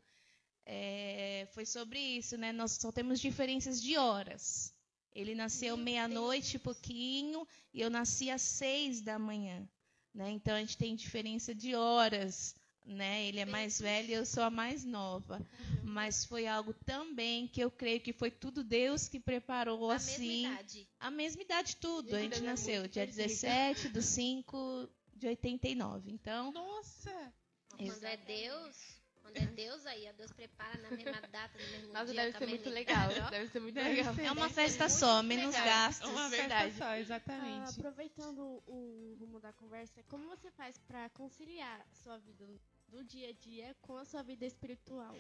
É, foi sobre isso, né? Nós só temos diferenças de horas. Ele nasceu meia-noite e pouquinho e eu nasci às seis da manhã. Né? Então a gente tem diferença de horas. Né? Ele é mais velho e eu sou a mais nova. Mas foi algo também que eu creio que foi tudo Deus que preparou a assim. mesma idade. A mesma idade tudo. A Gente, é nasceu dia perfeita. 17 do 5 de 89. Então, Nossa! Quando é Deus, quando é Deus aí, ó, Deus prepara na mesma data, no mesmo Nossa, dia. deve ser muito no legal. Deve ser muito Deve legal. ser. é uma festa só, menos legal. gastos. Uma verdade. só, Ah, exatamente. aproveitando o rumo da conversa, como você faz pra conciliar sua vida do dia a dia com a sua vida espiritual?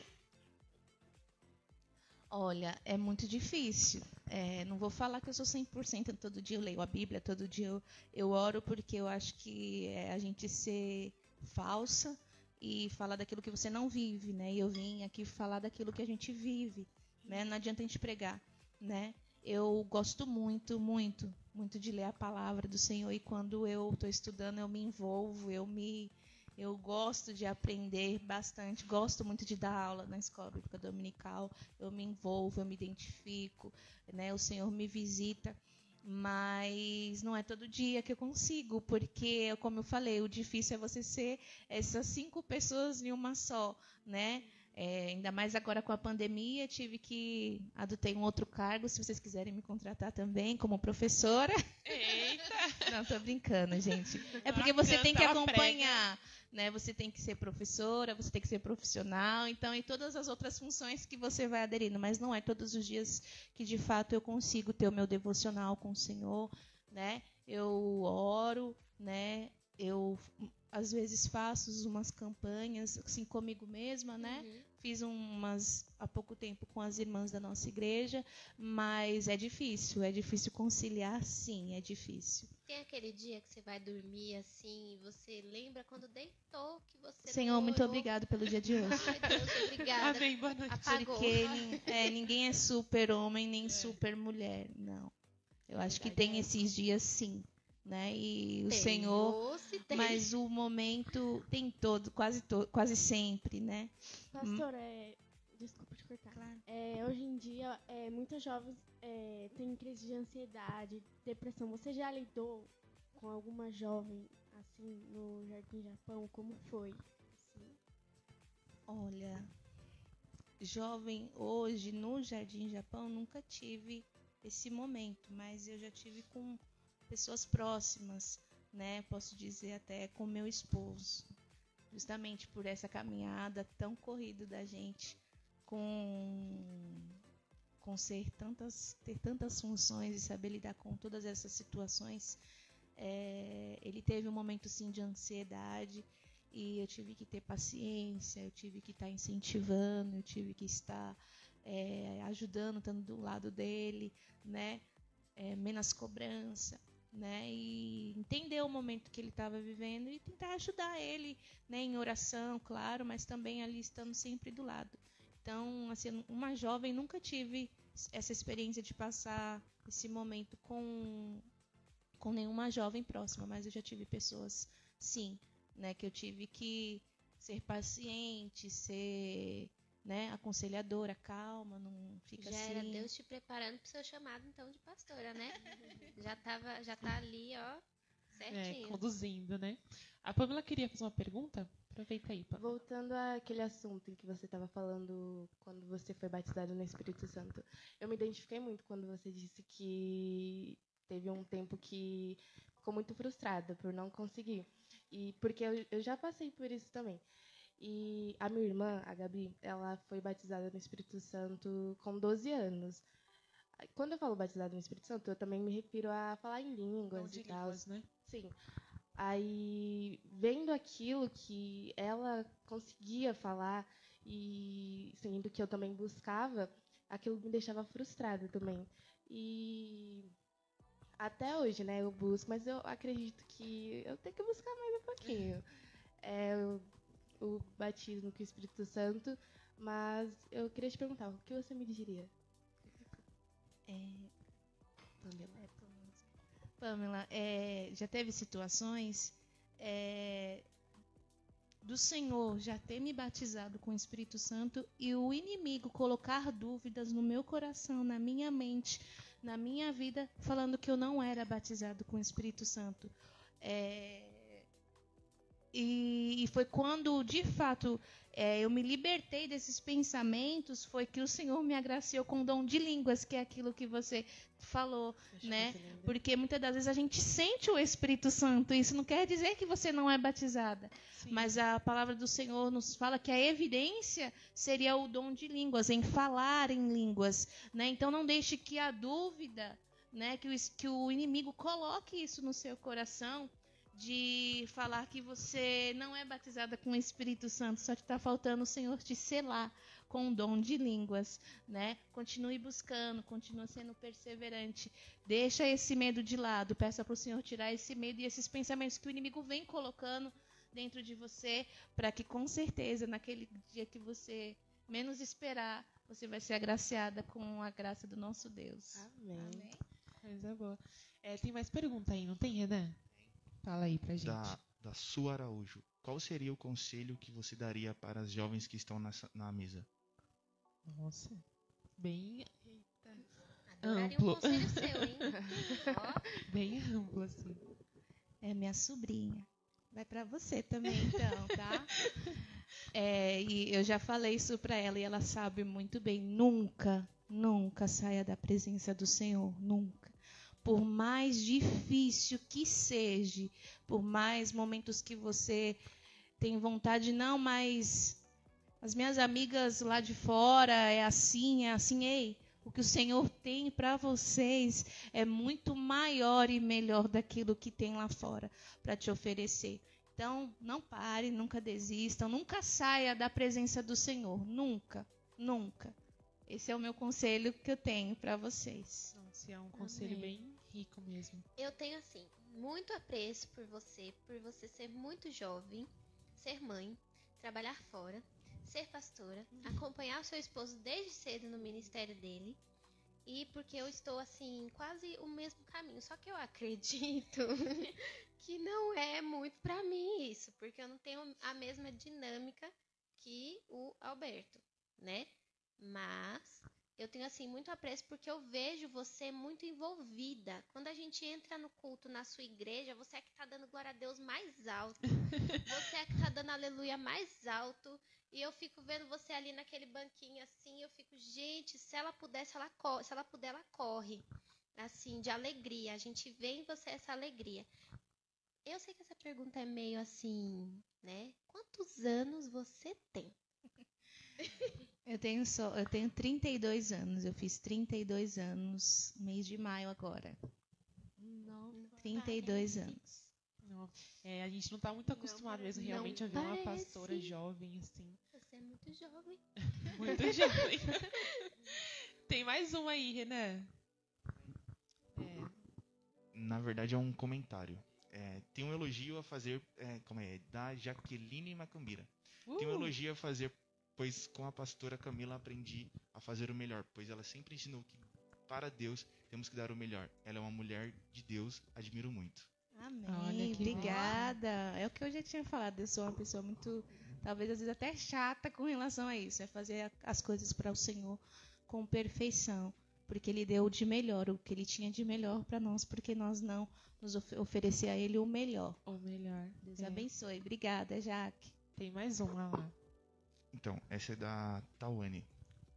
Olha, é muito difícil. É, não vou falar que eu sou 100%, todo dia eu leio a Bíblia, todo dia eu, eu oro, porque eu acho que é a gente ser falsa e falar daquilo que você não vive, né? E eu vim aqui falar daquilo que a gente vive, né? Não adianta a gente pregar, né? Eu gosto muito, muito, muito de ler a palavra do Senhor e quando eu estou estudando eu me envolvo, eu me eu gosto de aprender bastante, gosto muito de dar aula na escola bíblica dominical, eu me envolvo, eu me identifico, né? O Senhor me visita, mas não é todo dia que eu consigo, porque, como eu falei, o difícil é você ser essas cinco pessoas em uma só, né? É, ainda mais agora com a pandemia, tive que adotei um outro cargo, se vocês quiserem me contratar também como professora. Eita! Não, tô brincando, gente. É porque você tem que acompanhar, né? Você tem que ser professora, você tem que ser profissional, então e todas as outras funções que você vai aderindo, mas não é todos os dias que de fato eu consigo ter o meu devocional com o Senhor, né? Eu oro, né? Eu às vezes faço umas campanhas assim comigo mesma, né? Uhum. Fiz umas há pouco tempo com as irmãs da nossa igreja, mas é difícil, é difícil conciliar, sim, é difícil. Tem aquele dia que você vai dormir assim, e você lembra quando deitou que você Senhor, muito obrigado pelo dia de hoje. Ai, Deus, obrigada. Amém, boa noite. Apagou. Porque é, ninguém é super homem nem É. super mulher, não. Eu acho que tem é. esses dias sim, né? E o Tem, Senhor, se tem. mas o momento tem todo, quase to, quase sempre, né? Pastor, é... desculpa te cortar. É, hoje em dia, é, muitos jovens é, têm crise de ansiedade, depressão. Você já lidou com alguma jovem assim no Jardim Japão? Como foi? Assim, Olha, jovem hoje no Jardim Japão nunca tive esse momento, mas eu já tive com pessoas próximas, né? Posso dizer até com meu esposo, justamente por essa caminhada tão corrida da gente, com com ser tantas ter tantas funções e saber lidar com todas essas situações. É, ele teve um momento sim de ansiedade e eu tive que ter paciência, eu tive que estar incentivando, eu tive que estar é, ajudando, estando do lado dele, né? É, menos cobrança, né? E entender o momento que ele estava vivendo e tentar ajudar ele, né? Em oração, claro, mas também ali estando sempre do lado. Então, assim, uma jovem nunca tive essa experiência de passar esse momento com com nenhuma jovem próxima, mas eu já tive pessoas, sim, né, que eu tive que ser paciente, ser, né, aconselhadora, calma, não fica Já assim. era Deus te preparando pro seu chamado, então, de pastora, né? já, tava, já tá ali, ó, É, certinho. conduzindo, né? A Pamela queria fazer uma pergunta? Aproveita aí, Pamela. Voltando àquele assunto em que você estava falando quando você foi batizado no Espírito Santo, eu me identifiquei muito quando você disse que teve um tempo que ficou muito frustrada por não conseguir. E porque eu, eu já passei por isso também. E a minha irmã, a Gabi, ela foi batizada no Espírito Santo com 12 anos. Quando eu falo batizado no Espírito Santo, eu também me refiro a falar em línguas de e tal. línguas, né? Sim. Aí, vendo aquilo que ela conseguia falar e sendo que eu também buscava, aquilo me deixava frustrada também. E até hoje, né, eu busco, mas eu acredito que eu tenho que buscar mais um pouquinho. É o, o batismo com o Espírito Santo, mas eu queria te perguntar, o que você me diria? É, Pamela, Pamela é, já teve situações é, do Senhor já ter me batizado com o Espírito Santo e o inimigo colocar dúvidas no meu coração, na minha mente, na minha vida, falando que eu não era batizado com o Espírito Santo. É, e, e, foi quando, de fato, é, eu me libertei desses pensamentos, foi que o Senhor me agraciou com o dom de línguas, que é aquilo que você falou, né? Porque muitas das vezes a gente sente o Espírito Santo, isso não quer dizer que você não é batizada. Sim. Mas a palavra do Senhor nos fala que a evidência seria o dom de línguas, em falar em línguas, né? Então não deixe que a dúvida, né, que o, que o inimigo coloque isso no seu coração, de falar que você não é batizada com o Espírito Santo, só que está faltando o Senhor te selar com o dom de línguas, né? Continue buscando, continue sendo perseverante. Deixa esse medo de lado, peça para o Senhor tirar esse medo e esses pensamentos que o inimigo vem colocando dentro de você, para que com certeza naquele dia que você menos esperar, você vai ser agraciada com a graça do nosso Deus. Amém. Amém. Coisa boa. É, tem mais pergunta aí, não tem, Renan? Fala aí pra gente. Da, da Sua Araújo. Qual seria o conselho que você daria para as jovens que estão nessa, na mesa? Nossa, bem. Eita. amplo. um conselho seu, hein? Bem amplo, assim. É minha sobrinha. Vai para você também, então, tá? É, e eu já falei isso para ela e ela sabe muito bem. Nunca, nunca saia da presença do Senhor. Nunca por mais difícil que seja, por mais momentos que você tem vontade, não, mas as minhas amigas lá de fora é assim, é assim, ei, o que o Senhor tem para vocês é muito maior e melhor daquilo que tem lá fora para te oferecer. Então, não pare, nunca desistam, nunca saia da presença do Senhor, nunca, nunca. Esse é o meu conselho que eu tenho para vocês. Nossa, é um conselho Amém. bem rico mesmo. Eu tenho, assim, muito apreço por você, por você ser muito jovem, ser mãe, trabalhar fora, ser pastora, uhum. acompanhar o seu esposo desde cedo no ministério dele. E porque eu estou, assim, quase o mesmo caminho. Só que eu acredito que não é muito para mim isso, porque eu não tenho a mesma dinâmica que o Alberto, né? Mas eu tenho assim muito apreço porque eu vejo você muito envolvida. Quando a gente entra no culto na sua igreja, você é que está dando glória a Deus mais alto. você é que está dando aleluia mais alto. E eu fico vendo você ali naquele banquinho assim, eu fico, gente, se ela pudesse, ela corre, se ela puder, ela corre. Assim, de alegria. A gente vê em você essa alegria. Eu sei que essa pergunta é meio assim, né? Quantos anos você tem? Eu tenho só, eu tenho 32 anos. Eu fiz 32 anos mês de maio agora. Não, 32 parece. anos. Não, é, a gente não está muito acostumado mesmo realmente a ver parece. uma pastora jovem assim. Você é muito jovem. muito jovem. Tem mais uma aí, Renan. É. Na verdade é um comentário. É, tem um elogio a fazer, é, como é, da Jaqueline Macambira. Uh. Tem um uh! elogio a fazer pois com a pastora Camila aprendi a fazer o melhor, pois ela sempre ensinou que para Deus temos que dar o melhor. Ela é uma mulher de Deus, admiro muito. Amém. Obrigada. Bom. É o que eu já tinha falado. Eu sou uma pessoa muito, talvez às vezes até chata com relação a isso. É fazer as coisas para o Senhor com perfeição, porque Ele deu de melhor, o que Ele tinha de melhor para nós, porque nós não nos oferecer a Ele o melhor. O melhor. Deus é. abençoe. Obrigada, Jaque. Tem mais uma lá. Então, essa é da Tawane.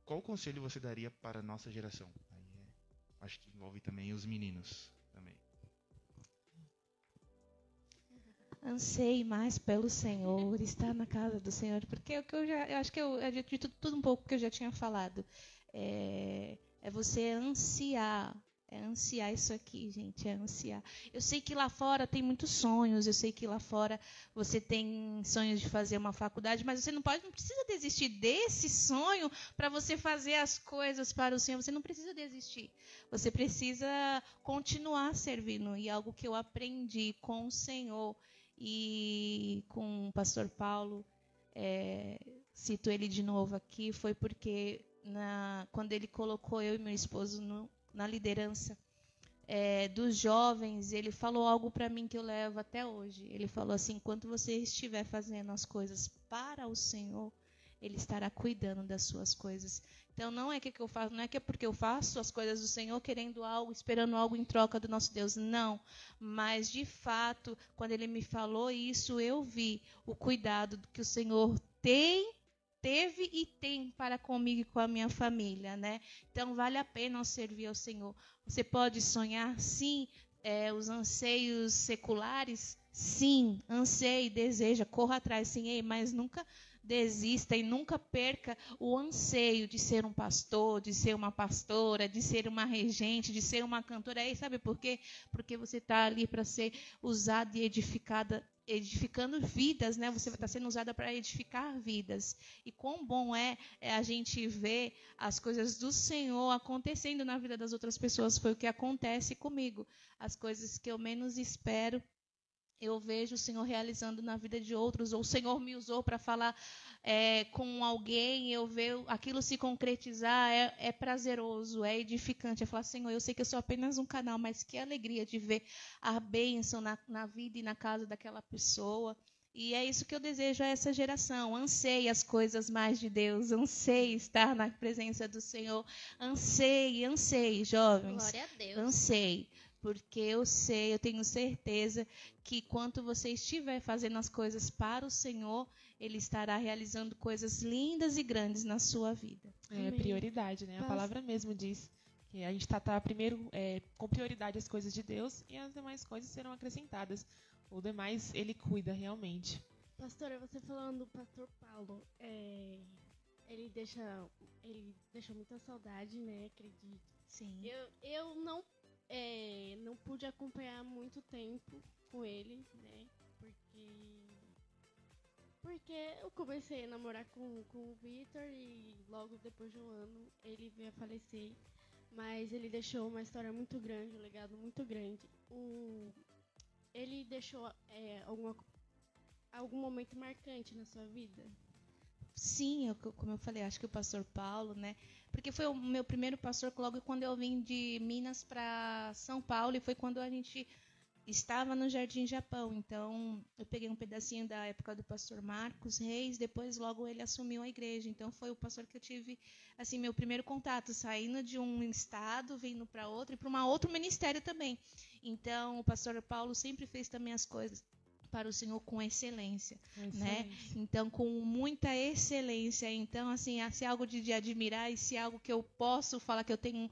Qual conselho você daria para a nossa geração? Aí é, acho que envolve também os meninos também. Anseie mais pelo Senhor, estar na casa do Senhor, porque o que eu já, eu acho que eu, eu dito tudo um pouco que eu já tinha falado. É, É você ansiar é ansiar isso aqui, gente, é ansiar. Eu sei que lá fora tem muitos sonhos, eu sei que lá fora você tem sonhos de fazer uma faculdade, mas você não pode, não precisa desistir desse sonho para você fazer as coisas para o Senhor. Você não precisa desistir. Você precisa continuar servindo. E algo que eu aprendi com o Senhor e com o pastor Paulo, é, cito ele de novo aqui, foi porque na, quando ele colocou eu e meu esposo no, na liderança é, dos jovens, ele falou algo para mim que eu levo até hoje. Ele falou assim: enquanto você estiver fazendo as coisas para o Senhor, Ele estará cuidando das suas coisas. Então não é que, eu faço, não é que é porque eu faço as coisas do Senhor querendo algo, esperando algo em troca do nosso Deus. Não. Mas de fato, quando ele me falou isso, eu vi o cuidado que o Senhor tem teve e tem para comigo e com a minha família, né? Então vale a pena servir ao Senhor. Você pode sonhar, sim, é, os anseios seculares, sim, anseie, deseja, corra atrás, sim, ei, mas nunca desista e nunca perca o anseio de ser um pastor, de ser uma pastora, de ser uma regente, de ser uma cantora. E sabe por quê? Porque você está ali para ser usada e edificada edificando vidas, né? Você está sendo usada para edificar vidas. E quão bom é, é, a gente ver as coisas do Senhor acontecendo na vida das outras pessoas. Foi o que acontece comigo. As coisas que eu menos espero, eu vejo o Senhor realizando na vida de outros, ou o Senhor me usou para falar é, com alguém, eu ver aquilo se concretizar, é, é, prazeroso, é edificante. É falar, Senhor, eu sei que eu sou apenas um canal, mas que alegria de ver a bênção na, na vida e na casa daquela pessoa. E é isso que eu desejo a essa geração. Anseie as coisas mais de Deus, anseie estar na presença do Senhor, anseie, anseie, jovens. Glória a Deus. Anseie porque eu sei, eu tenho certeza que quando você estiver fazendo as coisas para o Senhor, Ele estará realizando coisas lindas e grandes na sua vida. É Amém. prioridade, né? A palavra mesmo diz que a gente está tá primeiro é, com prioridade as coisas de Deus e as demais coisas serão acrescentadas. O demais Ele cuida realmente. Pastora, você falando do Pastor Paulo, é, ele deixa, ele deixa muita saudade, né? Acredito. Sim. Eu, eu não é, não pude acompanhar muito tempo com ele, né? Porque. Porque eu comecei a namorar com, com o Victor e logo depois de um ano ele veio a falecer. Mas ele deixou uma história muito grande, um legado muito grande. O, ele deixou é, alguma, algum momento marcante na sua vida? Sim, eu, como eu falei, acho que o pastor Paulo, né? Porque foi o meu primeiro pastor logo quando eu vim de Minas para São Paulo e foi quando a gente estava no Jardim Japão. Então, eu peguei um pedacinho da época do pastor Marcos Reis, depois logo ele assumiu a igreja. Então, foi o pastor que eu tive assim meu primeiro contato, saindo de um estado, vindo para outro e para um outro ministério também. Então, o pastor Paulo sempre fez também as coisas para o Senhor com excelência, né? excelência. né? Então, com muita excelência. Então, assim, se é algo de, de admirar e se é algo que eu posso falar que eu tenho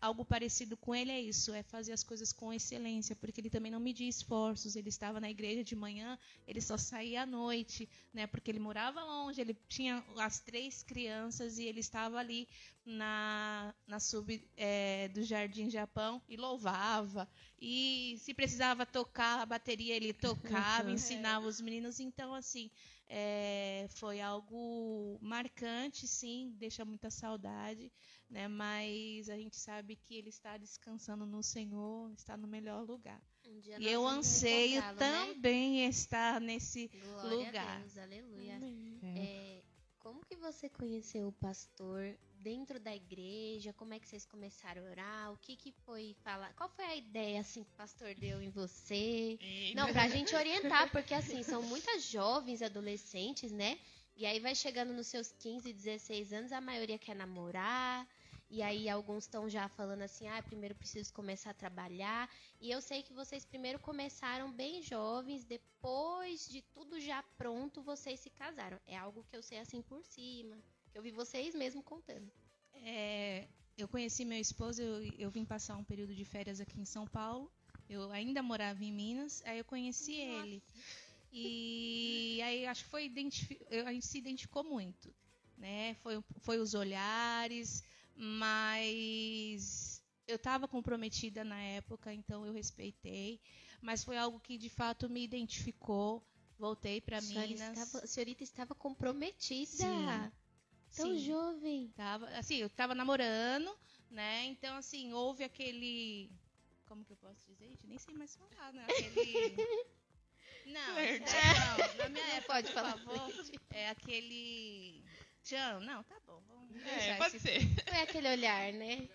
algo parecido com ele é isso, é fazer as coisas com excelência, porque ele também não media esforços. Ele estava na igreja de manhã, ele só saía à noite, né? Porque ele morava longe, ele tinha as três crianças e ele estava ali na, na sub é, do Jardim Japão e louvava. E se precisava tocar a bateria, ele tocava, ensinava os meninos. Então, assim, é, foi algo marcante, sim, deixa muita saudade né? Mas a gente sabe que ele está descansando no Senhor, está no melhor lugar. Um e eu anseio né? também né? estar nesse Glória lugar. A Deus, aleluia. É, como que você conheceu o pastor dentro da igreja? Como é que vocês começaram a orar? O que que foi falar? Qual foi a ideia assim que o pastor deu em você? Não, pra gente orientar, porque assim, são muitas jovens adolescentes, né? E aí vai chegando nos seus 15, 16 anos, a maioria quer namorar, e aí alguns estão já falando assim, ah, primeiro preciso começar a trabalhar. E eu sei que vocês primeiro começaram bem jovens, depois de tudo já pronto, vocês se casaram. É algo que eu sei assim por cima, eu vi vocês mesmo contando. É, eu conheci meu esposo, eu, eu vim passar um período de férias aqui em São Paulo. Eu ainda morava em Minas, aí eu conheci Nossa. ele. E aí acho que foi a gente se identificou muito, né? Foi, foi os olhares, Mas eu estava comprometida na época, então eu respeitei. Mas foi algo que de fato me identificou. Voltei para Minas. Estava, a senhorita estava comprometida. Sim. Tão Sim. jovem. Tava, assim, eu tava namorando, né? Então, assim, houve aquele. Como que eu posso dizer? Gente, nem sei mais falar, né? Aquele. Não, é, não, na minha Não época, pode por falar favor, é aquele. Tchan, não, tá bom, vamos É, pode esse ser. Foi aquele olhar, né?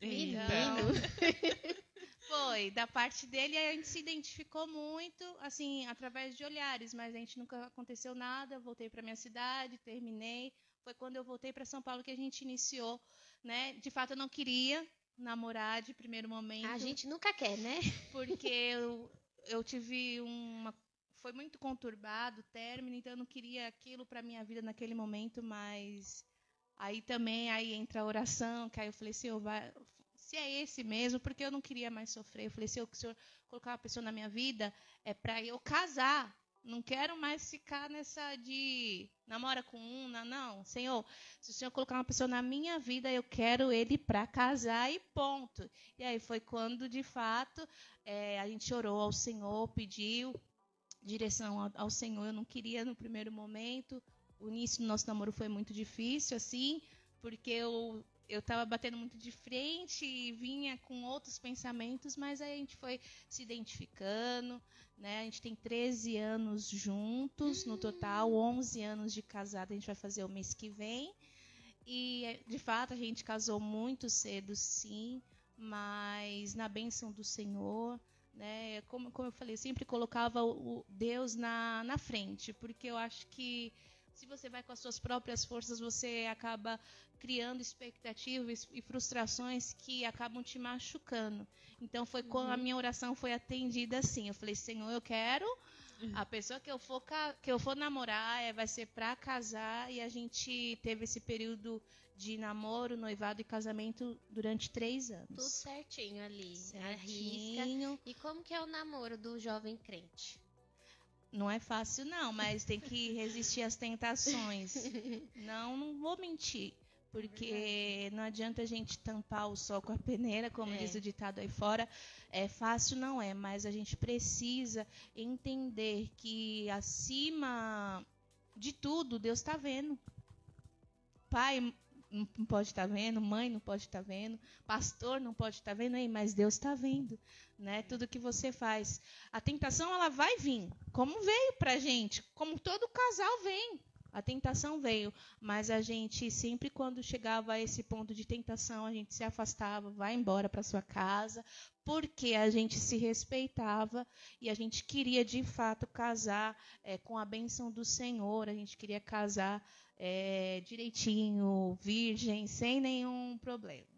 Eita. Menino. Foi, da parte dele a gente se identificou muito, assim, através de olhares, mas a gente nunca aconteceu nada. Voltei para minha cidade, terminei. Foi quando eu voltei para São Paulo que a gente iniciou, né? De fato eu não queria namorar de primeiro momento, A gente nunca quer, né? porque eu, eu tive uma foi muito conturbado o término, então eu não queria aquilo para minha vida naquele momento, mas aí também aí entra a oração, que aí eu falei, Senhor, vai, se é esse mesmo, porque eu não queria mais sofrer. Eu falei, se o Senhor colocar uma pessoa na minha vida, é para eu casar. Não quero mais ficar nessa de namora com um, não, não. Senhor, se o Senhor colocar uma pessoa na minha vida, eu quero ele para casar e ponto. E aí foi quando, de fato, é, a gente orou ao Senhor, pediu direção ao, ao Senhor. Eu não queria no primeiro momento. O início do nosso namoro foi muito difícil, assim, porque eu eu estava batendo muito de frente e vinha com outros pensamentos, mas aí a gente foi se identificando, né? A gente tem 13 anos juntos no total, 11 anos de casado, a gente vai fazer o mês que vem. E de fato a gente casou muito cedo, sim, mas na bênção do Senhor, né? Como, como eu falei, eu sempre colocava o Deus na, na frente, porque eu acho que se você vai com as suas próprias forças, você acaba criando expectativas e frustrações que acabam te machucando. Então foi quando a minha oração foi atendida assim. Eu falei, Senhor, eu quero a pessoa que eu for que eu for namorar é, vai ser para casar e a gente teve esse período de namoro, noivado e casamento durante três anos. Tudo certinho ali. Arrisca. Certinho. E como que é o namoro do jovem crente? Não é fácil, não, mas tem que resistir às tentações. Não, não vou mentir. Porque não adianta a gente tampar o sol com a peneira, como É. diz o ditado aí fora. É fácil, não é, mas a gente precisa entender que acima de tudo, Deus está vendo. Pai não pode estar vendo, mãe não pode estar vendo, pastor não pode estar vendo, aí, mas Deus está vendo, né? Tudo que você faz. A tentação ela vai vir, como veio pra gente, como todo casal vem. A tentação veio, mas a gente sempre quando chegava a esse ponto de tentação, a gente se afastava, vai embora para sua casa, porque a gente se respeitava e a gente queria de fato casar é, com a bênção do Senhor, a gente queria casar é, direitinho, virgem, sem nenhum problema.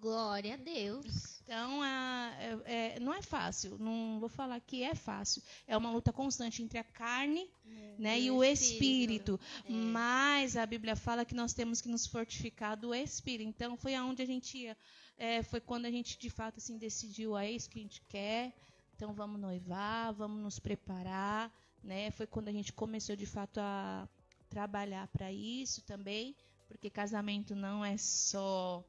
Glória a Deus. Então, a- é- é- não é fácil. Não vou falar que é fácil. É uma luta constante entre a carne né, E o espírito. espírito. Mas a Bíblia fala que nós temos que nos fortificar do espírito. Então, foi aonde a gente ia. É, foi quando a gente, de fato, assim, decidiu, é isso que a gente quer. Então, vamos noivar, vamos nos preparar. Né? Foi quando a gente começou, de fato, a trabalhar para isso também. Porque casamento não é só...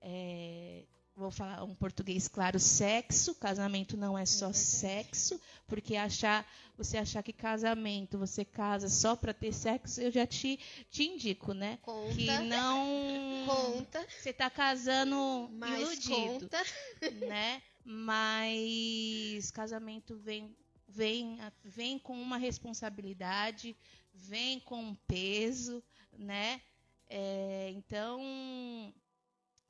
é, vou falar um português claro, sexo. Casamento não é só sexo, porque achar, você achar que casamento, você casa só para ter sexo, eu já te, te indico, né? Conta. Que não Conta. você tá casando Mas iludido, conta. né? Mas casamento vem vem vem com uma responsabilidade, vem com um peso, né? É, então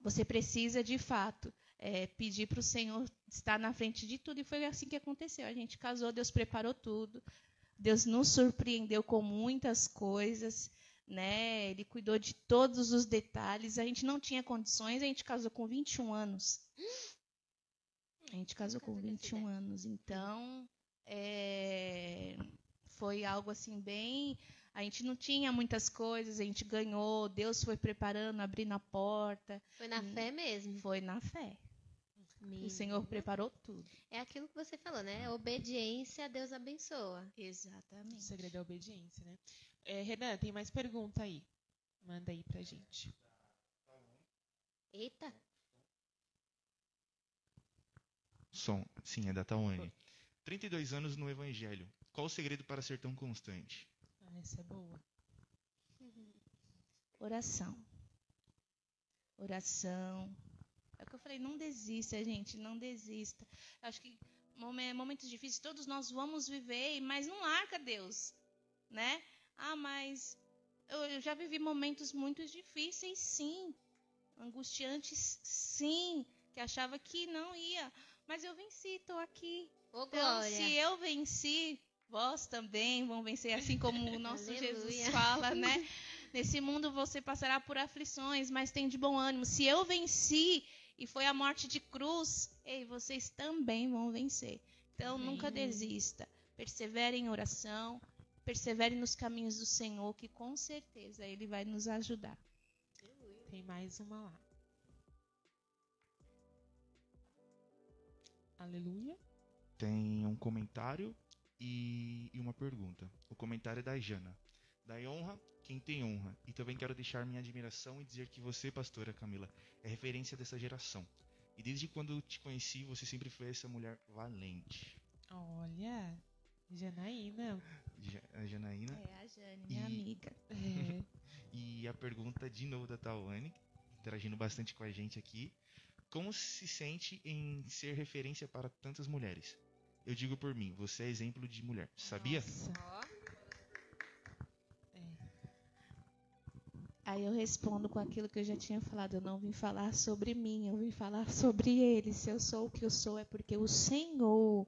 você precisa de fato é, pedir para o Senhor estar na frente de tudo e foi assim que aconteceu. A gente casou, Deus preparou tudo, Deus nos surpreendeu com muitas coisas. Né? Ele cuidou de todos os detalhes. A gente não tinha condições, a gente casou com 21 anos. A gente casou com Nunca tive essa 21 ideia. anos. Então, é, foi algo assim bem. A gente não tinha muitas coisas, a gente ganhou, Deus foi preparando, abrindo a porta. Foi na fé mesmo. Foi na fé. O Menina. Senhor preparou tudo. É aquilo que você falou, né? Obediência, Deus abençoa. O Exatamente. segredo é a obediência, né? É, Renan, tem mais pergunta aí. Manda aí pra gente. Eita, Som. Sim, é da Tawane. 32 anos no Evangelho. Qual o segredo para ser tão constante? Essa é boa. Oração. Oração. É o que eu falei, não desista, gente, não desista. Acho que momen- momentos difíceis todos nós vamos viver, mas não larga Deus, né? Ah, mas eu eu já vivi momentos muito difíceis, sim. Angustiantes, sim. Que achava que não ia. Mas eu venci, estou aqui. ô Então, glória. se eu venci, vós também vão vencer, assim como o nosso Jesus fala, né? Nesse mundo você passará por aflições, mas tem de bom ânimo. Se eu venci e foi a morte de cruz, ei, vocês também vão vencer. Então, Amém. nunca desista. Persevere em oração, persevere nos caminhos do Senhor, que com certeza Ele vai nos ajudar. Tem mais uma lá. Aleluia. Tem um comentário e, e uma pergunta. O comentário é da Jana. Dai honra quem tem honra. E também quero deixar minha admiração e dizer que você, pastora Camila, é referência dessa geração. E desde quando te conheci, você sempre foi essa mulher valente. Olha, Janaína. Ja- A Janaína. É a Jane, minha E- amiga. É, E a pergunta de novo da Tawane, interagindo bastante com a gente aqui. Como se sente em ser referência para tantas mulheres? Eu digo por mim, você é exemplo de mulher. Sabia? nossa, é. Aí eu respondo com aquilo que eu já tinha falado. Eu não vim falar sobre mim, eu vim falar sobre ele. Se eu sou o que eu sou, é porque o Senhor,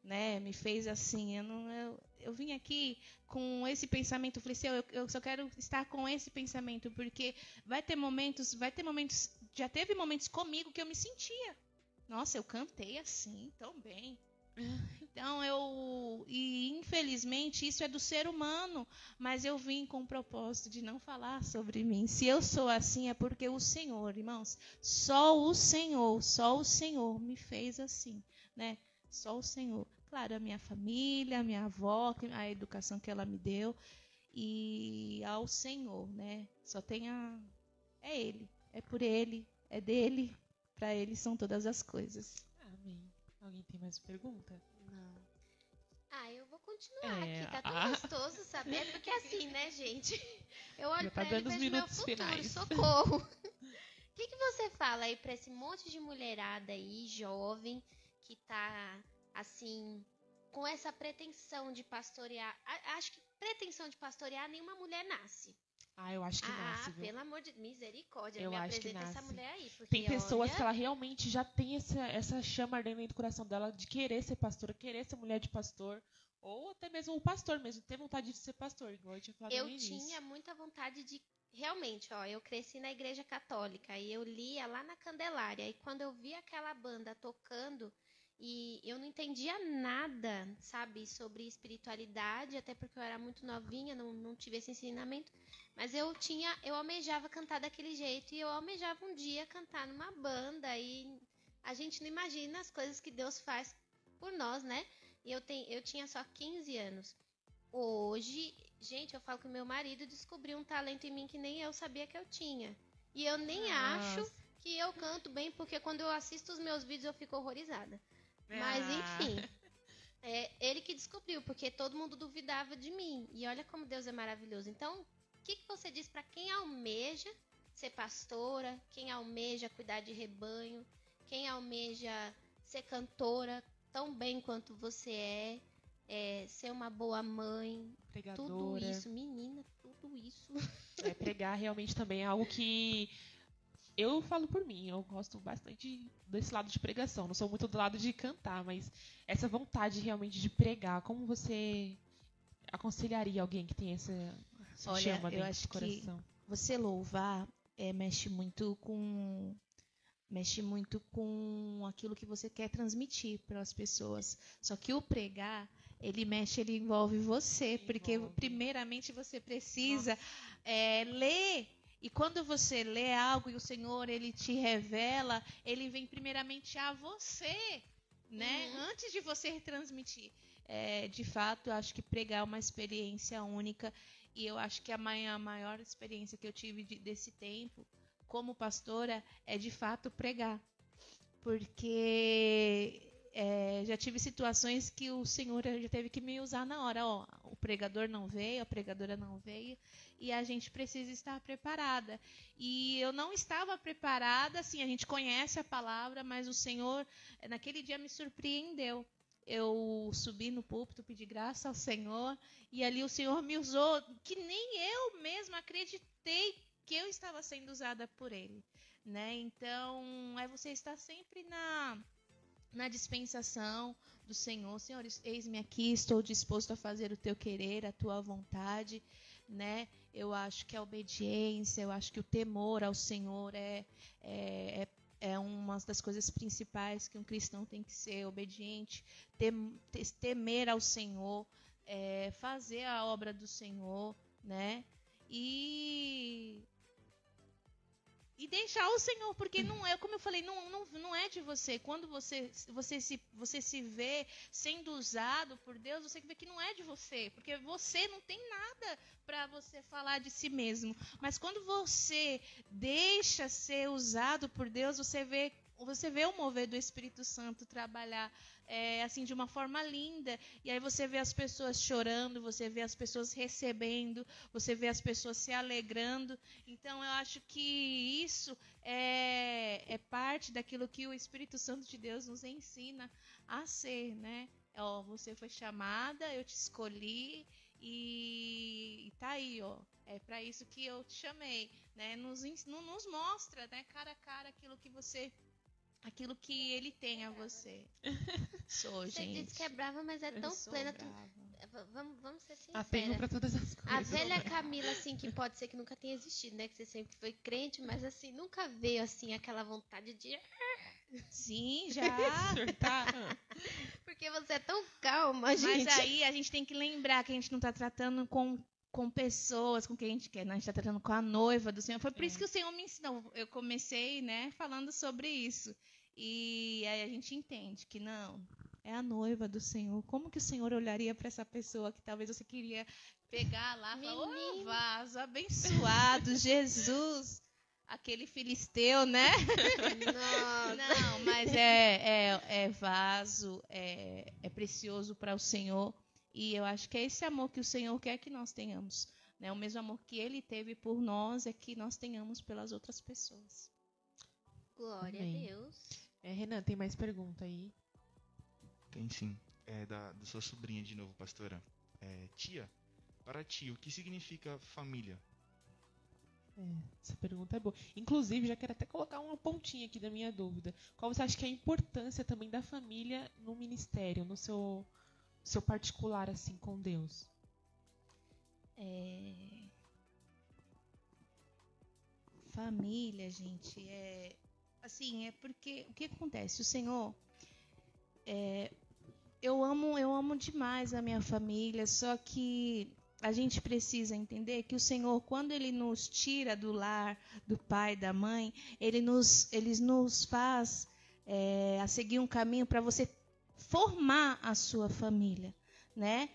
né, me fez assim. Eu, não, eu, eu vim aqui com esse pensamento. Eu falei assim, eu, eu só quero estar com esse pensamento, porque vai ter momentos, vai ter momentos, já teve momentos comigo que eu me sentia. Nossa, eu cantei assim, tão bem. Então eu. E infelizmente isso é do ser humano. Mas eu vim com o propósito de não falar sobre mim. Se eu sou assim, é porque o Senhor, irmãos, só o Senhor, só o Senhor me fez assim, né? Só o Senhor. Claro, a minha família, a minha avó, a educação que ela me deu. E ao Senhor, né? Só tem a. É Ele. É por Ele. É dele. Para Ele são todas as coisas. Alguém tem mais pergunta? Não. Ah, eu vou continuar É, aqui. Tá tão ah. gostoso saber, porque assim, né, gente? Eu olho Já tá pra ele e vejo meu futuro. finais. Socorro. O que, que você fala aí pra esse monte de mulherada aí, jovem, que tá, assim, com essa pretensão de pastorear? Acho que pretensão de pastorear nenhuma mulher nasce. Ah, eu acho que ah, nasce, viu? pelo amor de misericórdia, Eu me acho que apresenta essa nasce. mulher aí. Tem pessoas olha, que ela realmente já tem essa, essa chama ardendo dentro do coração dela de querer ser pastora, querer ser mulher de pastor. Ou até mesmo o pastor mesmo, ter vontade de ser pastor, igual eu tinha falado Eu tinha muita vontade de. Realmente, ó, eu cresci na igreja católica e eu lia lá na Candelária. E quando eu vi aquela banda tocando, e eu não entendia nada, sabe, sobre espiritualidade, até porque eu era muito novinha, não, não tive esse ensinamento. Mas eu tinha, eu almejava cantar daquele jeito e eu almejava um dia cantar numa banda. E a gente não imagina as coisas que Deus faz por nós, né? E eu, tenho, eu tinha só 15 anos. Hoje, gente, eu falo que meu marido descobriu um talento em mim que nem eu sabia que eu tinha. E eu nem acho Nossa. que eu canto bem, porque quando eu assisto os meus vídeos eu fico horrorizada. Mas Ah. enfim, é ele que descobriu, porque todo mundo duvidava de mim. E olha como Deus é maravilhoso. Então, o que, que você diz para quem almeja ser pastora, quem almeja cuidar de rebanho, quem almeja ser cantora tão bem quanto você é, é, ser uma boa mãe, Pregadora. tudo isso, menina, tudo isso. É, pregar realmente também é algo que eu falo por mim, eu gosto bastante desse lado de pregação, não sou muito do lado de cantar, mas essa vontade realmente de pregar, como você aconselharia alguém que tem essa, essa Olha, chama eu dentro acho do que- coração? Você louvar é, mexe muito com mexe muito com aquilo que você quer transmitir para as pessoas. Só que o pregar, ele mexe, ele envolve você, porque Envolve. primeiramente você precisa é, ler. E quando você lê algo e o Senhor ele te revela, ele vem primeiramente a você, né? Uhum. Antes de você transmitir. É, de fato, eu acho que pregar é uma experiência única e eu acho que a mai- a maior experiência que eu tive de- desse tempo como pastora, é de fato pregar. Porque é, já tive situações que o Senhor já teve que me usar na hora. Ó, o pregador não veio, a pregadora não veio, e a gente precisa estar preparada. E eu não estava preparada, assim, a gente conhece a palavra, mas o Senhor, naquele dia, me surpreendeu. Eu subi no púlpito, pedi graça ao Senhor, e ali o Senhor me usou, que nem eu mesma acreditei que eu estava sendo usada por Ele. Né? Então, é você estar sempre na na dispensação do Senhor. Senhor, eis-me aqui, estou disposto a fazer o teu querer, a tua vontade, né? Eu acho que a obediência, eu acho que o temor ao Senhor é, é, é, é uma das coisas principais que um cristão tem que ser obediente, tem, temer ao Senhor, é, fazer a obra do Senhor, né? E e deixar o Senhor, porque não é, como eu falei, não, não, não é de você. Quando você, você, se, você se vê sendo usado por Deus, você vê que não é de você, porque você não tem nada para você falar de si mesmo. Mas quando você deixa ser usado por Deus, você vê você vê o mover do Espírito Santo trabalhar é, assim de uma forma linda e aí você vê as pessoas chorando você vê as pessoas recebendo você vê as pessoas se alegrando. Então eu acho que isso é, é parte daquilo que o Espírito Santo de Deus nos ensina a ser né? Ó você foi chamada eu te escolhi e, e tá aí ó. É para isso que eu te chamei né? Nos, nos mostra né cara a cara aquilo que você aquilo que ele tem a você. Sou, você gente. Você disse que é brava, mas é tão plena. Tu... Vamos, vamos ser sinceros. Apego pra todas as coisas. A velha Camila, assim, que pode ser que nunca tenha existido, né? Que você sempre foi crente, mas assim, nunca veio assim aquela vontade de. Sim, já. Porque você é tão calma, gente. Mas aí a gente tem que lembrar que a gente não tá tratando com com pessoas com quem a gente quer, né? a gente está tratando com a noiva do Senhor. Foi por é. isso que o Senhor me ensinou. Eu comecei, né, falando sobre isso. E aí a gente entende que não, é a noiva do Senhor. Como que o Senhor olharia para essa pessoa que talvez você queria pegar lá e falar, oh, vaso abençoado, Jesus, aquele filisteu, né? Não, não mas é, é, é vaso, é, é precioso para o Senhor. E eu acho que é esse amor que o Senhor quer que nós tenhamos. Né? O mesmo amor que Ele teve por nós é que nós tenhamos pelas outras pessoas. Glória Amém. a Deus. É, Renan, tem mais pergunta aí? Tem sim. É da, da sua sobrinha de novo, pastora. É, tia, para ti, o que significa família? É, essa pergunta é boa. Inclusive, já quero até colocar uma pontinha aqui da minha dúvida. Qual você acha que é a importância também da família no ministério, no seu seu particular assim com Deus? É... Família, gente, é assim, é porque o que acontece? O Senhor é... eu amo, eu amo demais a minha família, só que a gente precisa entender que o Senhor, quando Ele nos tira do lar, do pai, da mãe, Ele nos, ele nos faz é, a seguir um caminho para você formar a sua família, né?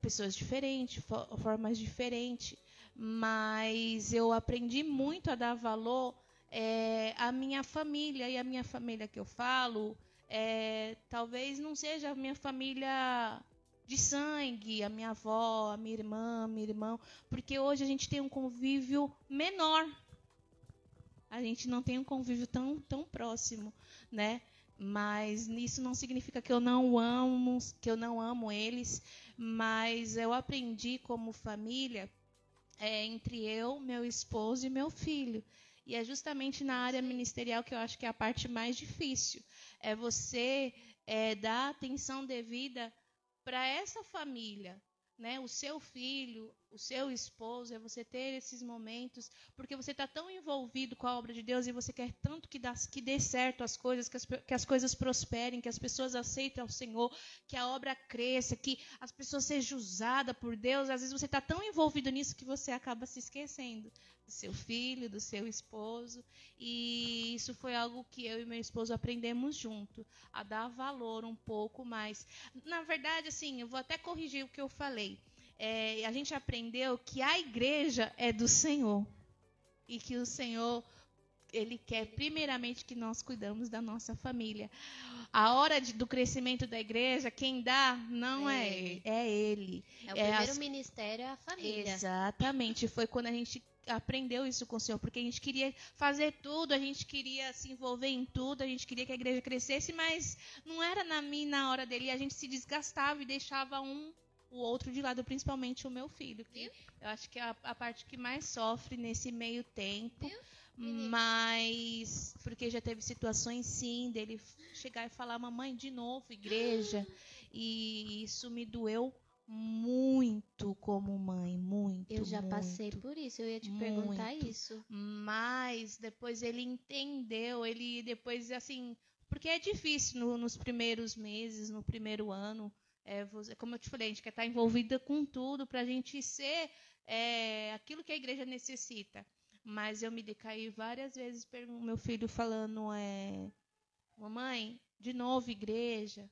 Pessoas diferentes, formas diferentes, mas eu aprendi muito a dar valor é, à minha família e a minha família que eu falo, é, talvez não seja a minha família de sangue, a minha avó, a minha irmã, meu irmão, porque hoje a gente tem um convívio menor. A gente não tem um convívio tão, tão próximo, né? Mas isso não significa que eu não amo, que eu não amo eles, mas eu aprendi como família é, entre eu, meu esposo e meu filho. E é justamente na área ministerial que eu acho que é a parte mais difícil. É você é, dar atenção devida para essa família, né, o seu filho, o seu esposo, é você ter esses momentos, porque você está tão envolvido com a obra de Deus e você quer tanto que, dá, que dê certo as coisas, que as, que as coisas prosperem, que as pessoas aceitem o Senhor, que a obra cresça, que as pessoas sejam usadas por Deus. Às vezes você está tão envolvido nisso que você acaba se esquecendo do seu filho, do seu esposo. E isso foi algo que eu e meu esposo aprendemos junto, a dar valor um pouco mais. Na verdade, assim, eu vou até corrigir o que eu falei. É, a gente aprendeu que a igreja é do Senhor e que o Senhor ele quer primeiramente que nós cuidamos da nossa família. A hora de, do crescimento da igreja, quem dá não é, É ele, é ele. É o É primeiro as- ministério é a família. Exatamente. Foi quando a gente aprendeu isso com o Senhor, porque a gente queria fazer tudo, a gente queria se envolver em tudo, a gente queria que a igreja crescesse, mas não era na minha na hora dele, a gente se desgastava e deixava um o outro de lado, principalmente o meu filho, que Viu? eu acho que é a, a parte que mais sofre nesse meio tempo. Viu? Mas porque já teve situações sim dele chegar e falar mamãe de novo igreja e isso me doeu muito como mãe, muito. Eu já passei muito. por isso, eu ia te perguntar muito. isso. Mas depois ele entendeu, ele depois assim, porque é difícil no- nos primeiros meses, no primeiro ano, é, você- como eu te falei, a gente quer estar envolvida com tudo para a gente ser é, aquilo que a igreja necessita. Mas eu me decaí várias vezes, meu filho falando, é, mamãe, de novo igreja,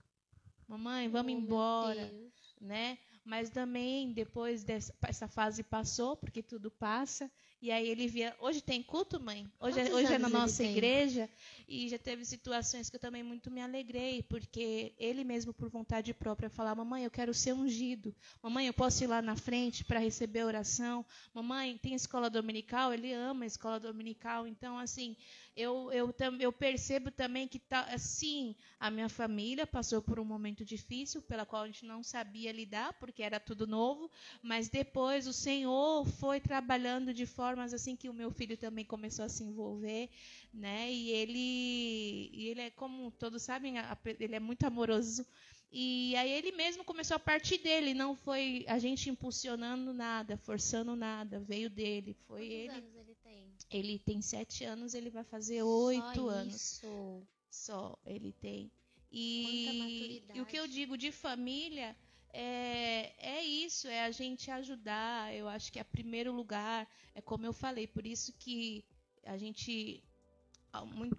mamãe, vamos Oh, embora né? Mas também depois dessa essa fase passou, porque tudo passa, e aí ele via, hoje tem culto, mãe? Hoje, é- Quantos hoje é na nossa igreja, e já teve situações que eu também muito me alegrei, porque ele mesmo por vontade própria falava, mamãe, eu quero ser ungido. Mamãe, eu posso ir lá na frente para receber oração. Mamãe, tem escola dominical? Ele ama a escola dominical, então assim, eu, eu, eu percebo também que tá, assim, a minha família passou por um momento difícil, pela qual a gente não sabia lidar, porque era tudo novo, mas depois o Senhor foi trabalhando de formas assim que o meu filho também começou a se envolver, né? E ele, e ele é como todos sabem, ele é muito amoroso. E aí ele mesmo começou a partir dele, não foi a gente impulsionando nada, forçando nada, veio dele, foi Quantos ele. anos ele tem? Ele tem sete anos, ele vai fazer oito Só anos Isso. só ele tem. E, e o que eu digo de família é, é isso, é a gente ajudar. Eu acho que é primeiro lugar, é como eu falei, por isso que a gente.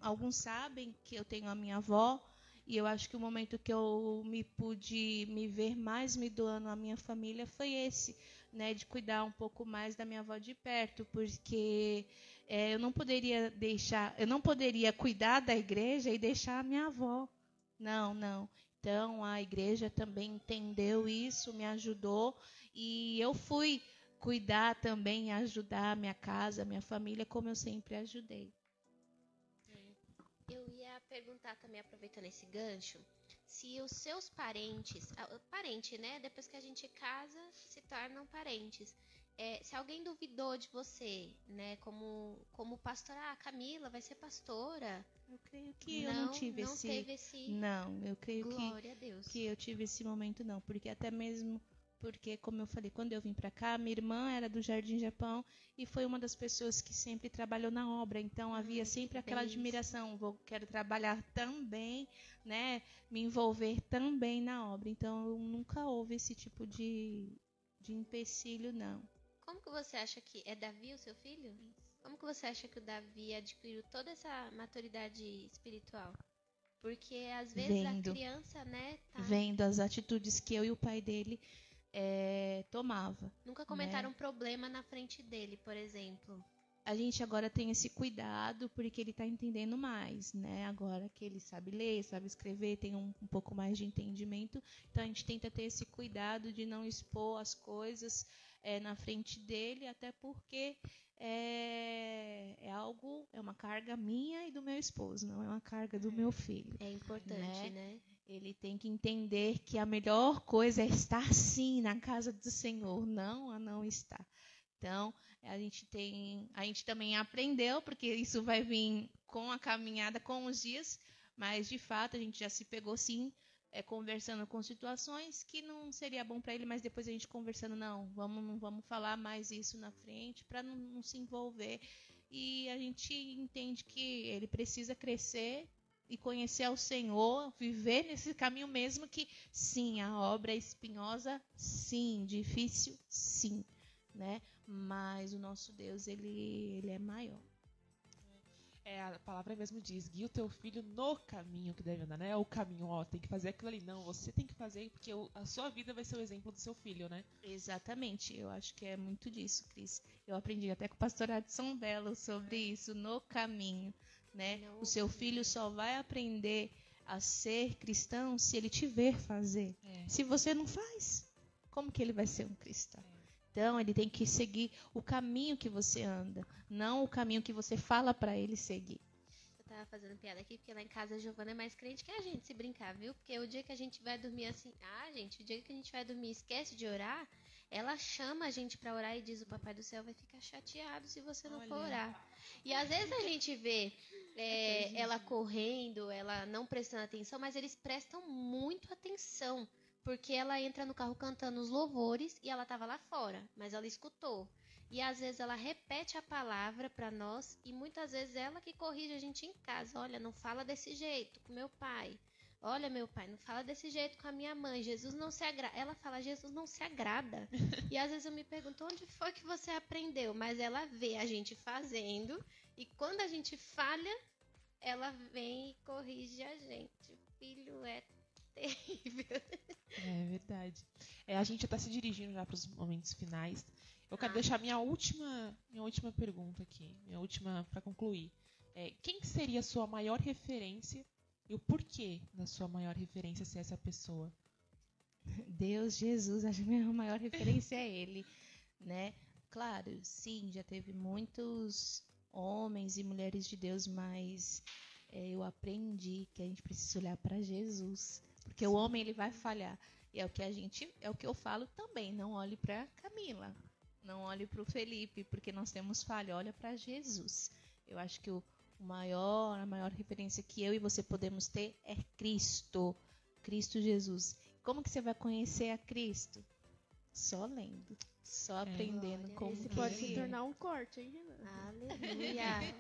Alguns sabem que eu tenho a minha avó, e eu acho que o momento que eu me pude me ver mais me doando à minha família foi esse, né? De cuidar um pouco mais da minha avó de perto, porque é, eu não poderia deixar, eu não poderia cuidar da igreja e deixar a minha avó. Não, não. Então a igreja também entendeu isso, me ajudou e eu fui cuidar também ajudar a minha casa, a minha família, como eu sempre ajudei. Eu ia perguntar também, aproveitando esse gancho, se os seus parentes, ah, parente, né? Depois que a gente casa, se tornam parentes. É, se alguém duvidou de você, né? Como, como pastora, ah, Camila vai ser pastora. Eu creio que eu não tive não esse esse. Não, eu creio que Glória a Deus. que eu tive esse momento não, porque até mesmo porque como eu falei, quando eu vim para cá, minha irmã era do Jardim Japão e foi uma das pessoas que sempre trabalhou na obra, então havia Ai, sempre que aquela bênção. admiração, vou quero trabalhar também, né, me envolver também na obra. Então nunca houve esse tipo de de empecilho não. Como que você acha que é Davi o seu filho? Como que você acha que o Davi adquiriu toda essa maturidade espiritual? Porque às vezes Vendo. a criança, né, tá, Vendo as atitudes que eu e o pai dele eh, tomava. nunca comentaram um problema na frente dele, por exemplo. a gente agora tem esse cuidado porque ele está entendendo mais, né? Agora que ele sabe ler, sabe escrever, tem um, um pouco mais de entendimento, então a gente tenta ter esse cuidado de não expor as coisas eh, na frente dele, até porque é, é algo, é uma carga minha e do meu esposo, não é uma carga do meu filho. É importante, né? Ele tem que entender que a melhor coisa é estar sim na casa do Senhor, não a não estar. Então, a gente tem, a gente também aprendeu, porque isso vai vir com a caminhada, com os dias, mas de fato a gente já se pegou sim, é, conversando com situações que não seria bom para ele, mas depois a gente conversando, não, vamos, não vamos falar mais isso na frente para não, não se envolver. E a gente entende que ele precisa crescer e conhecer ao Senhor, viver nesse caminho mesmo que sim, a obra é espinhosa, sim, difícil, sim, né? Mas o nosso Deus, ele, ele é maior. É, a palavra mesmo diz, guia o teu filho no caminho que deve andar, não é o caminho, ó, tem que fazer aquilo ali. Não, você tem que fazer porque a sua vida vai ser o exemplo do seu filho, né? Exatamente, eu acho que é muito disso, Cris. Eu aprendi até com o pastor Adson Belo sobre isso, no caminho, né? Não O seu filho só vai aprender a ser cristão se ele te ver fazer. É. Se você não faz, como que ele vai ser um cristão? Então, ele tem que seguir o caminho que você anda, não o caminho que você fala para ele seguir. Eu tava fazendo piada aqui, porque lá em casa a Giovana é mais crente que a gente, se brincar, viu? Porque o dia que a gente vai dormir assim, ah, gente, o dia que a gente vai dormir e esquece de orar, ela chama a gente pra orar e diz: o Papai do Céu vai ficar chateado se você não for Olha. orar. E às vezes a gente vê é, ela correndo, ela não prestando atenção, mas eles prestam muito atenção. Porque ela entra no carro cantando os louvores e ela tava lá fora, mas ela escutou. E às vezes ela repete a palavra para nós e muitas vezes ela que corrige a gente em casa. Olha, não fala desse jeito com meu pai. Olha, meu pai, não fala desse jeito com a minha mãe. Jesus não se agrada. Ela fala, Jesus não se agrada. e às vezes eu me pergunto, onde foi que você aprendeu? Mas ela vê a gente fazendo e quando a gente falha, ela vem e corrige a gente. Filho é terrível. É verdade. É, a gente já está se dirigindo já para os momentos finais. Eu quero Ah. deixar minha última, minha última pergunta aqui, minha última para concluir. É, quem que seria a sua maior referência e o porquê da sua maior referência ser essa pessoa? Deus, Jesus, acho que a minha maior referência é Ele, né? Claro, sim, já teve muitos homens e mulheres de Deus, mas é, eu aprendi que a gente precisa olhar para Jesus, porque o homem ele vai falhar. E é o que a gente, é o que eu falo também. Não olhe para Camila, não olhe para o Felipe, porque nós temos falha. Olha para Jesus. Eu acho que o, o maior, a maior referência que eu e você podemos ter é Cristo, Cristo Jesus. Como que você vai conhecer a Cristo? Só lendo, só aprendendo Glória a como. Esse que pode ele se é. tornar um corte, hein, Renan? Aleluia.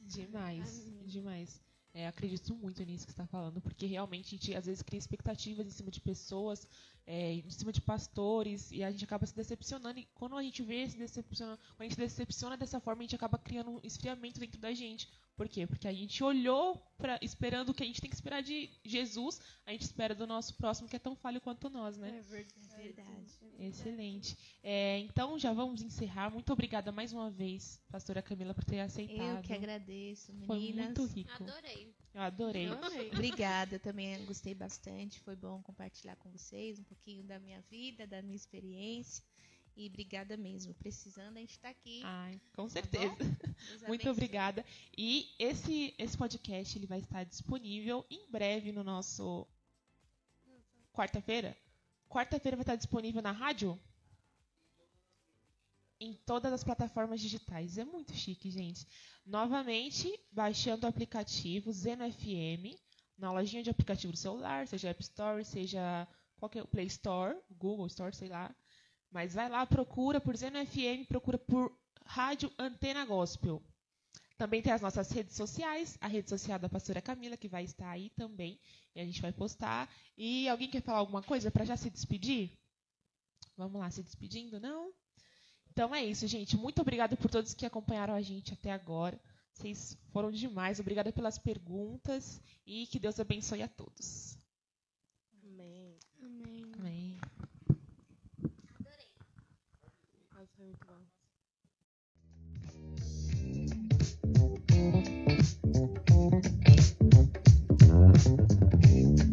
Demais, demais. É, acredito muito nisso que você está falando, porque realmente a gente às vezes cria expectativas em cima de pessoas, é, em cima de pastores, e a gente acaba se decepcionando. E quando a gente vê se decepciona, quando a gente se decepciona dessa forma, a gente acaba criando um esfriamento dentro da gente. Por quê? Porque a gente olhou pra, esperando o que a gente tem que esperar de Jesus, a gente espera do nosso próximo que é tão falho quanto nós, né? verdade. Verdade. Excelente. É, então já vamos encerrar. Muito obrigada mais uma vez, pastora Camila, por ter aceitado. Eu que agradeço, Foi meninas. muito rico. Adorei. Eu adorei. Obrigada, também gostei bastante. Foi bom compartilhar com vocês um pouquinho da minha vida, da minha experiência. E obrigada mesmo. Precisando, a gente está aqui. Ai, com tá certeza. Muito obrigada. E esse, esse podcast ele vai estar disponível em breve no nosso. Quarta-feira? Quarta-feira vai estar disponível na rádio? Em todas as plataformas digitais. É muito chique, gente. Novamente, baixando o aplicativo Zeno FM na lojinha de aplicativo do celular, seja App Store, seja qualquer Play Store, Google Store, sei lá. Mas vai lá, procura por Zeno FM, procura por Rádio Antena Gospel. Também tem as nossas redes sociais, a rede social da pastora Camila, que vai estar aí também, e a gente vai postar. E alguém quer falar alguma coisa para já se despedir? Vamos lá, se despedindo, não? Então é isso, gente. Muito obrigada por todos que acompanharam a gente até agora. Vocês foram demais. Obrigada pelas perguntas e que Deus abençoe a todos. Amém. Amém. Amém. Adorei. Nossa, foi muito bom.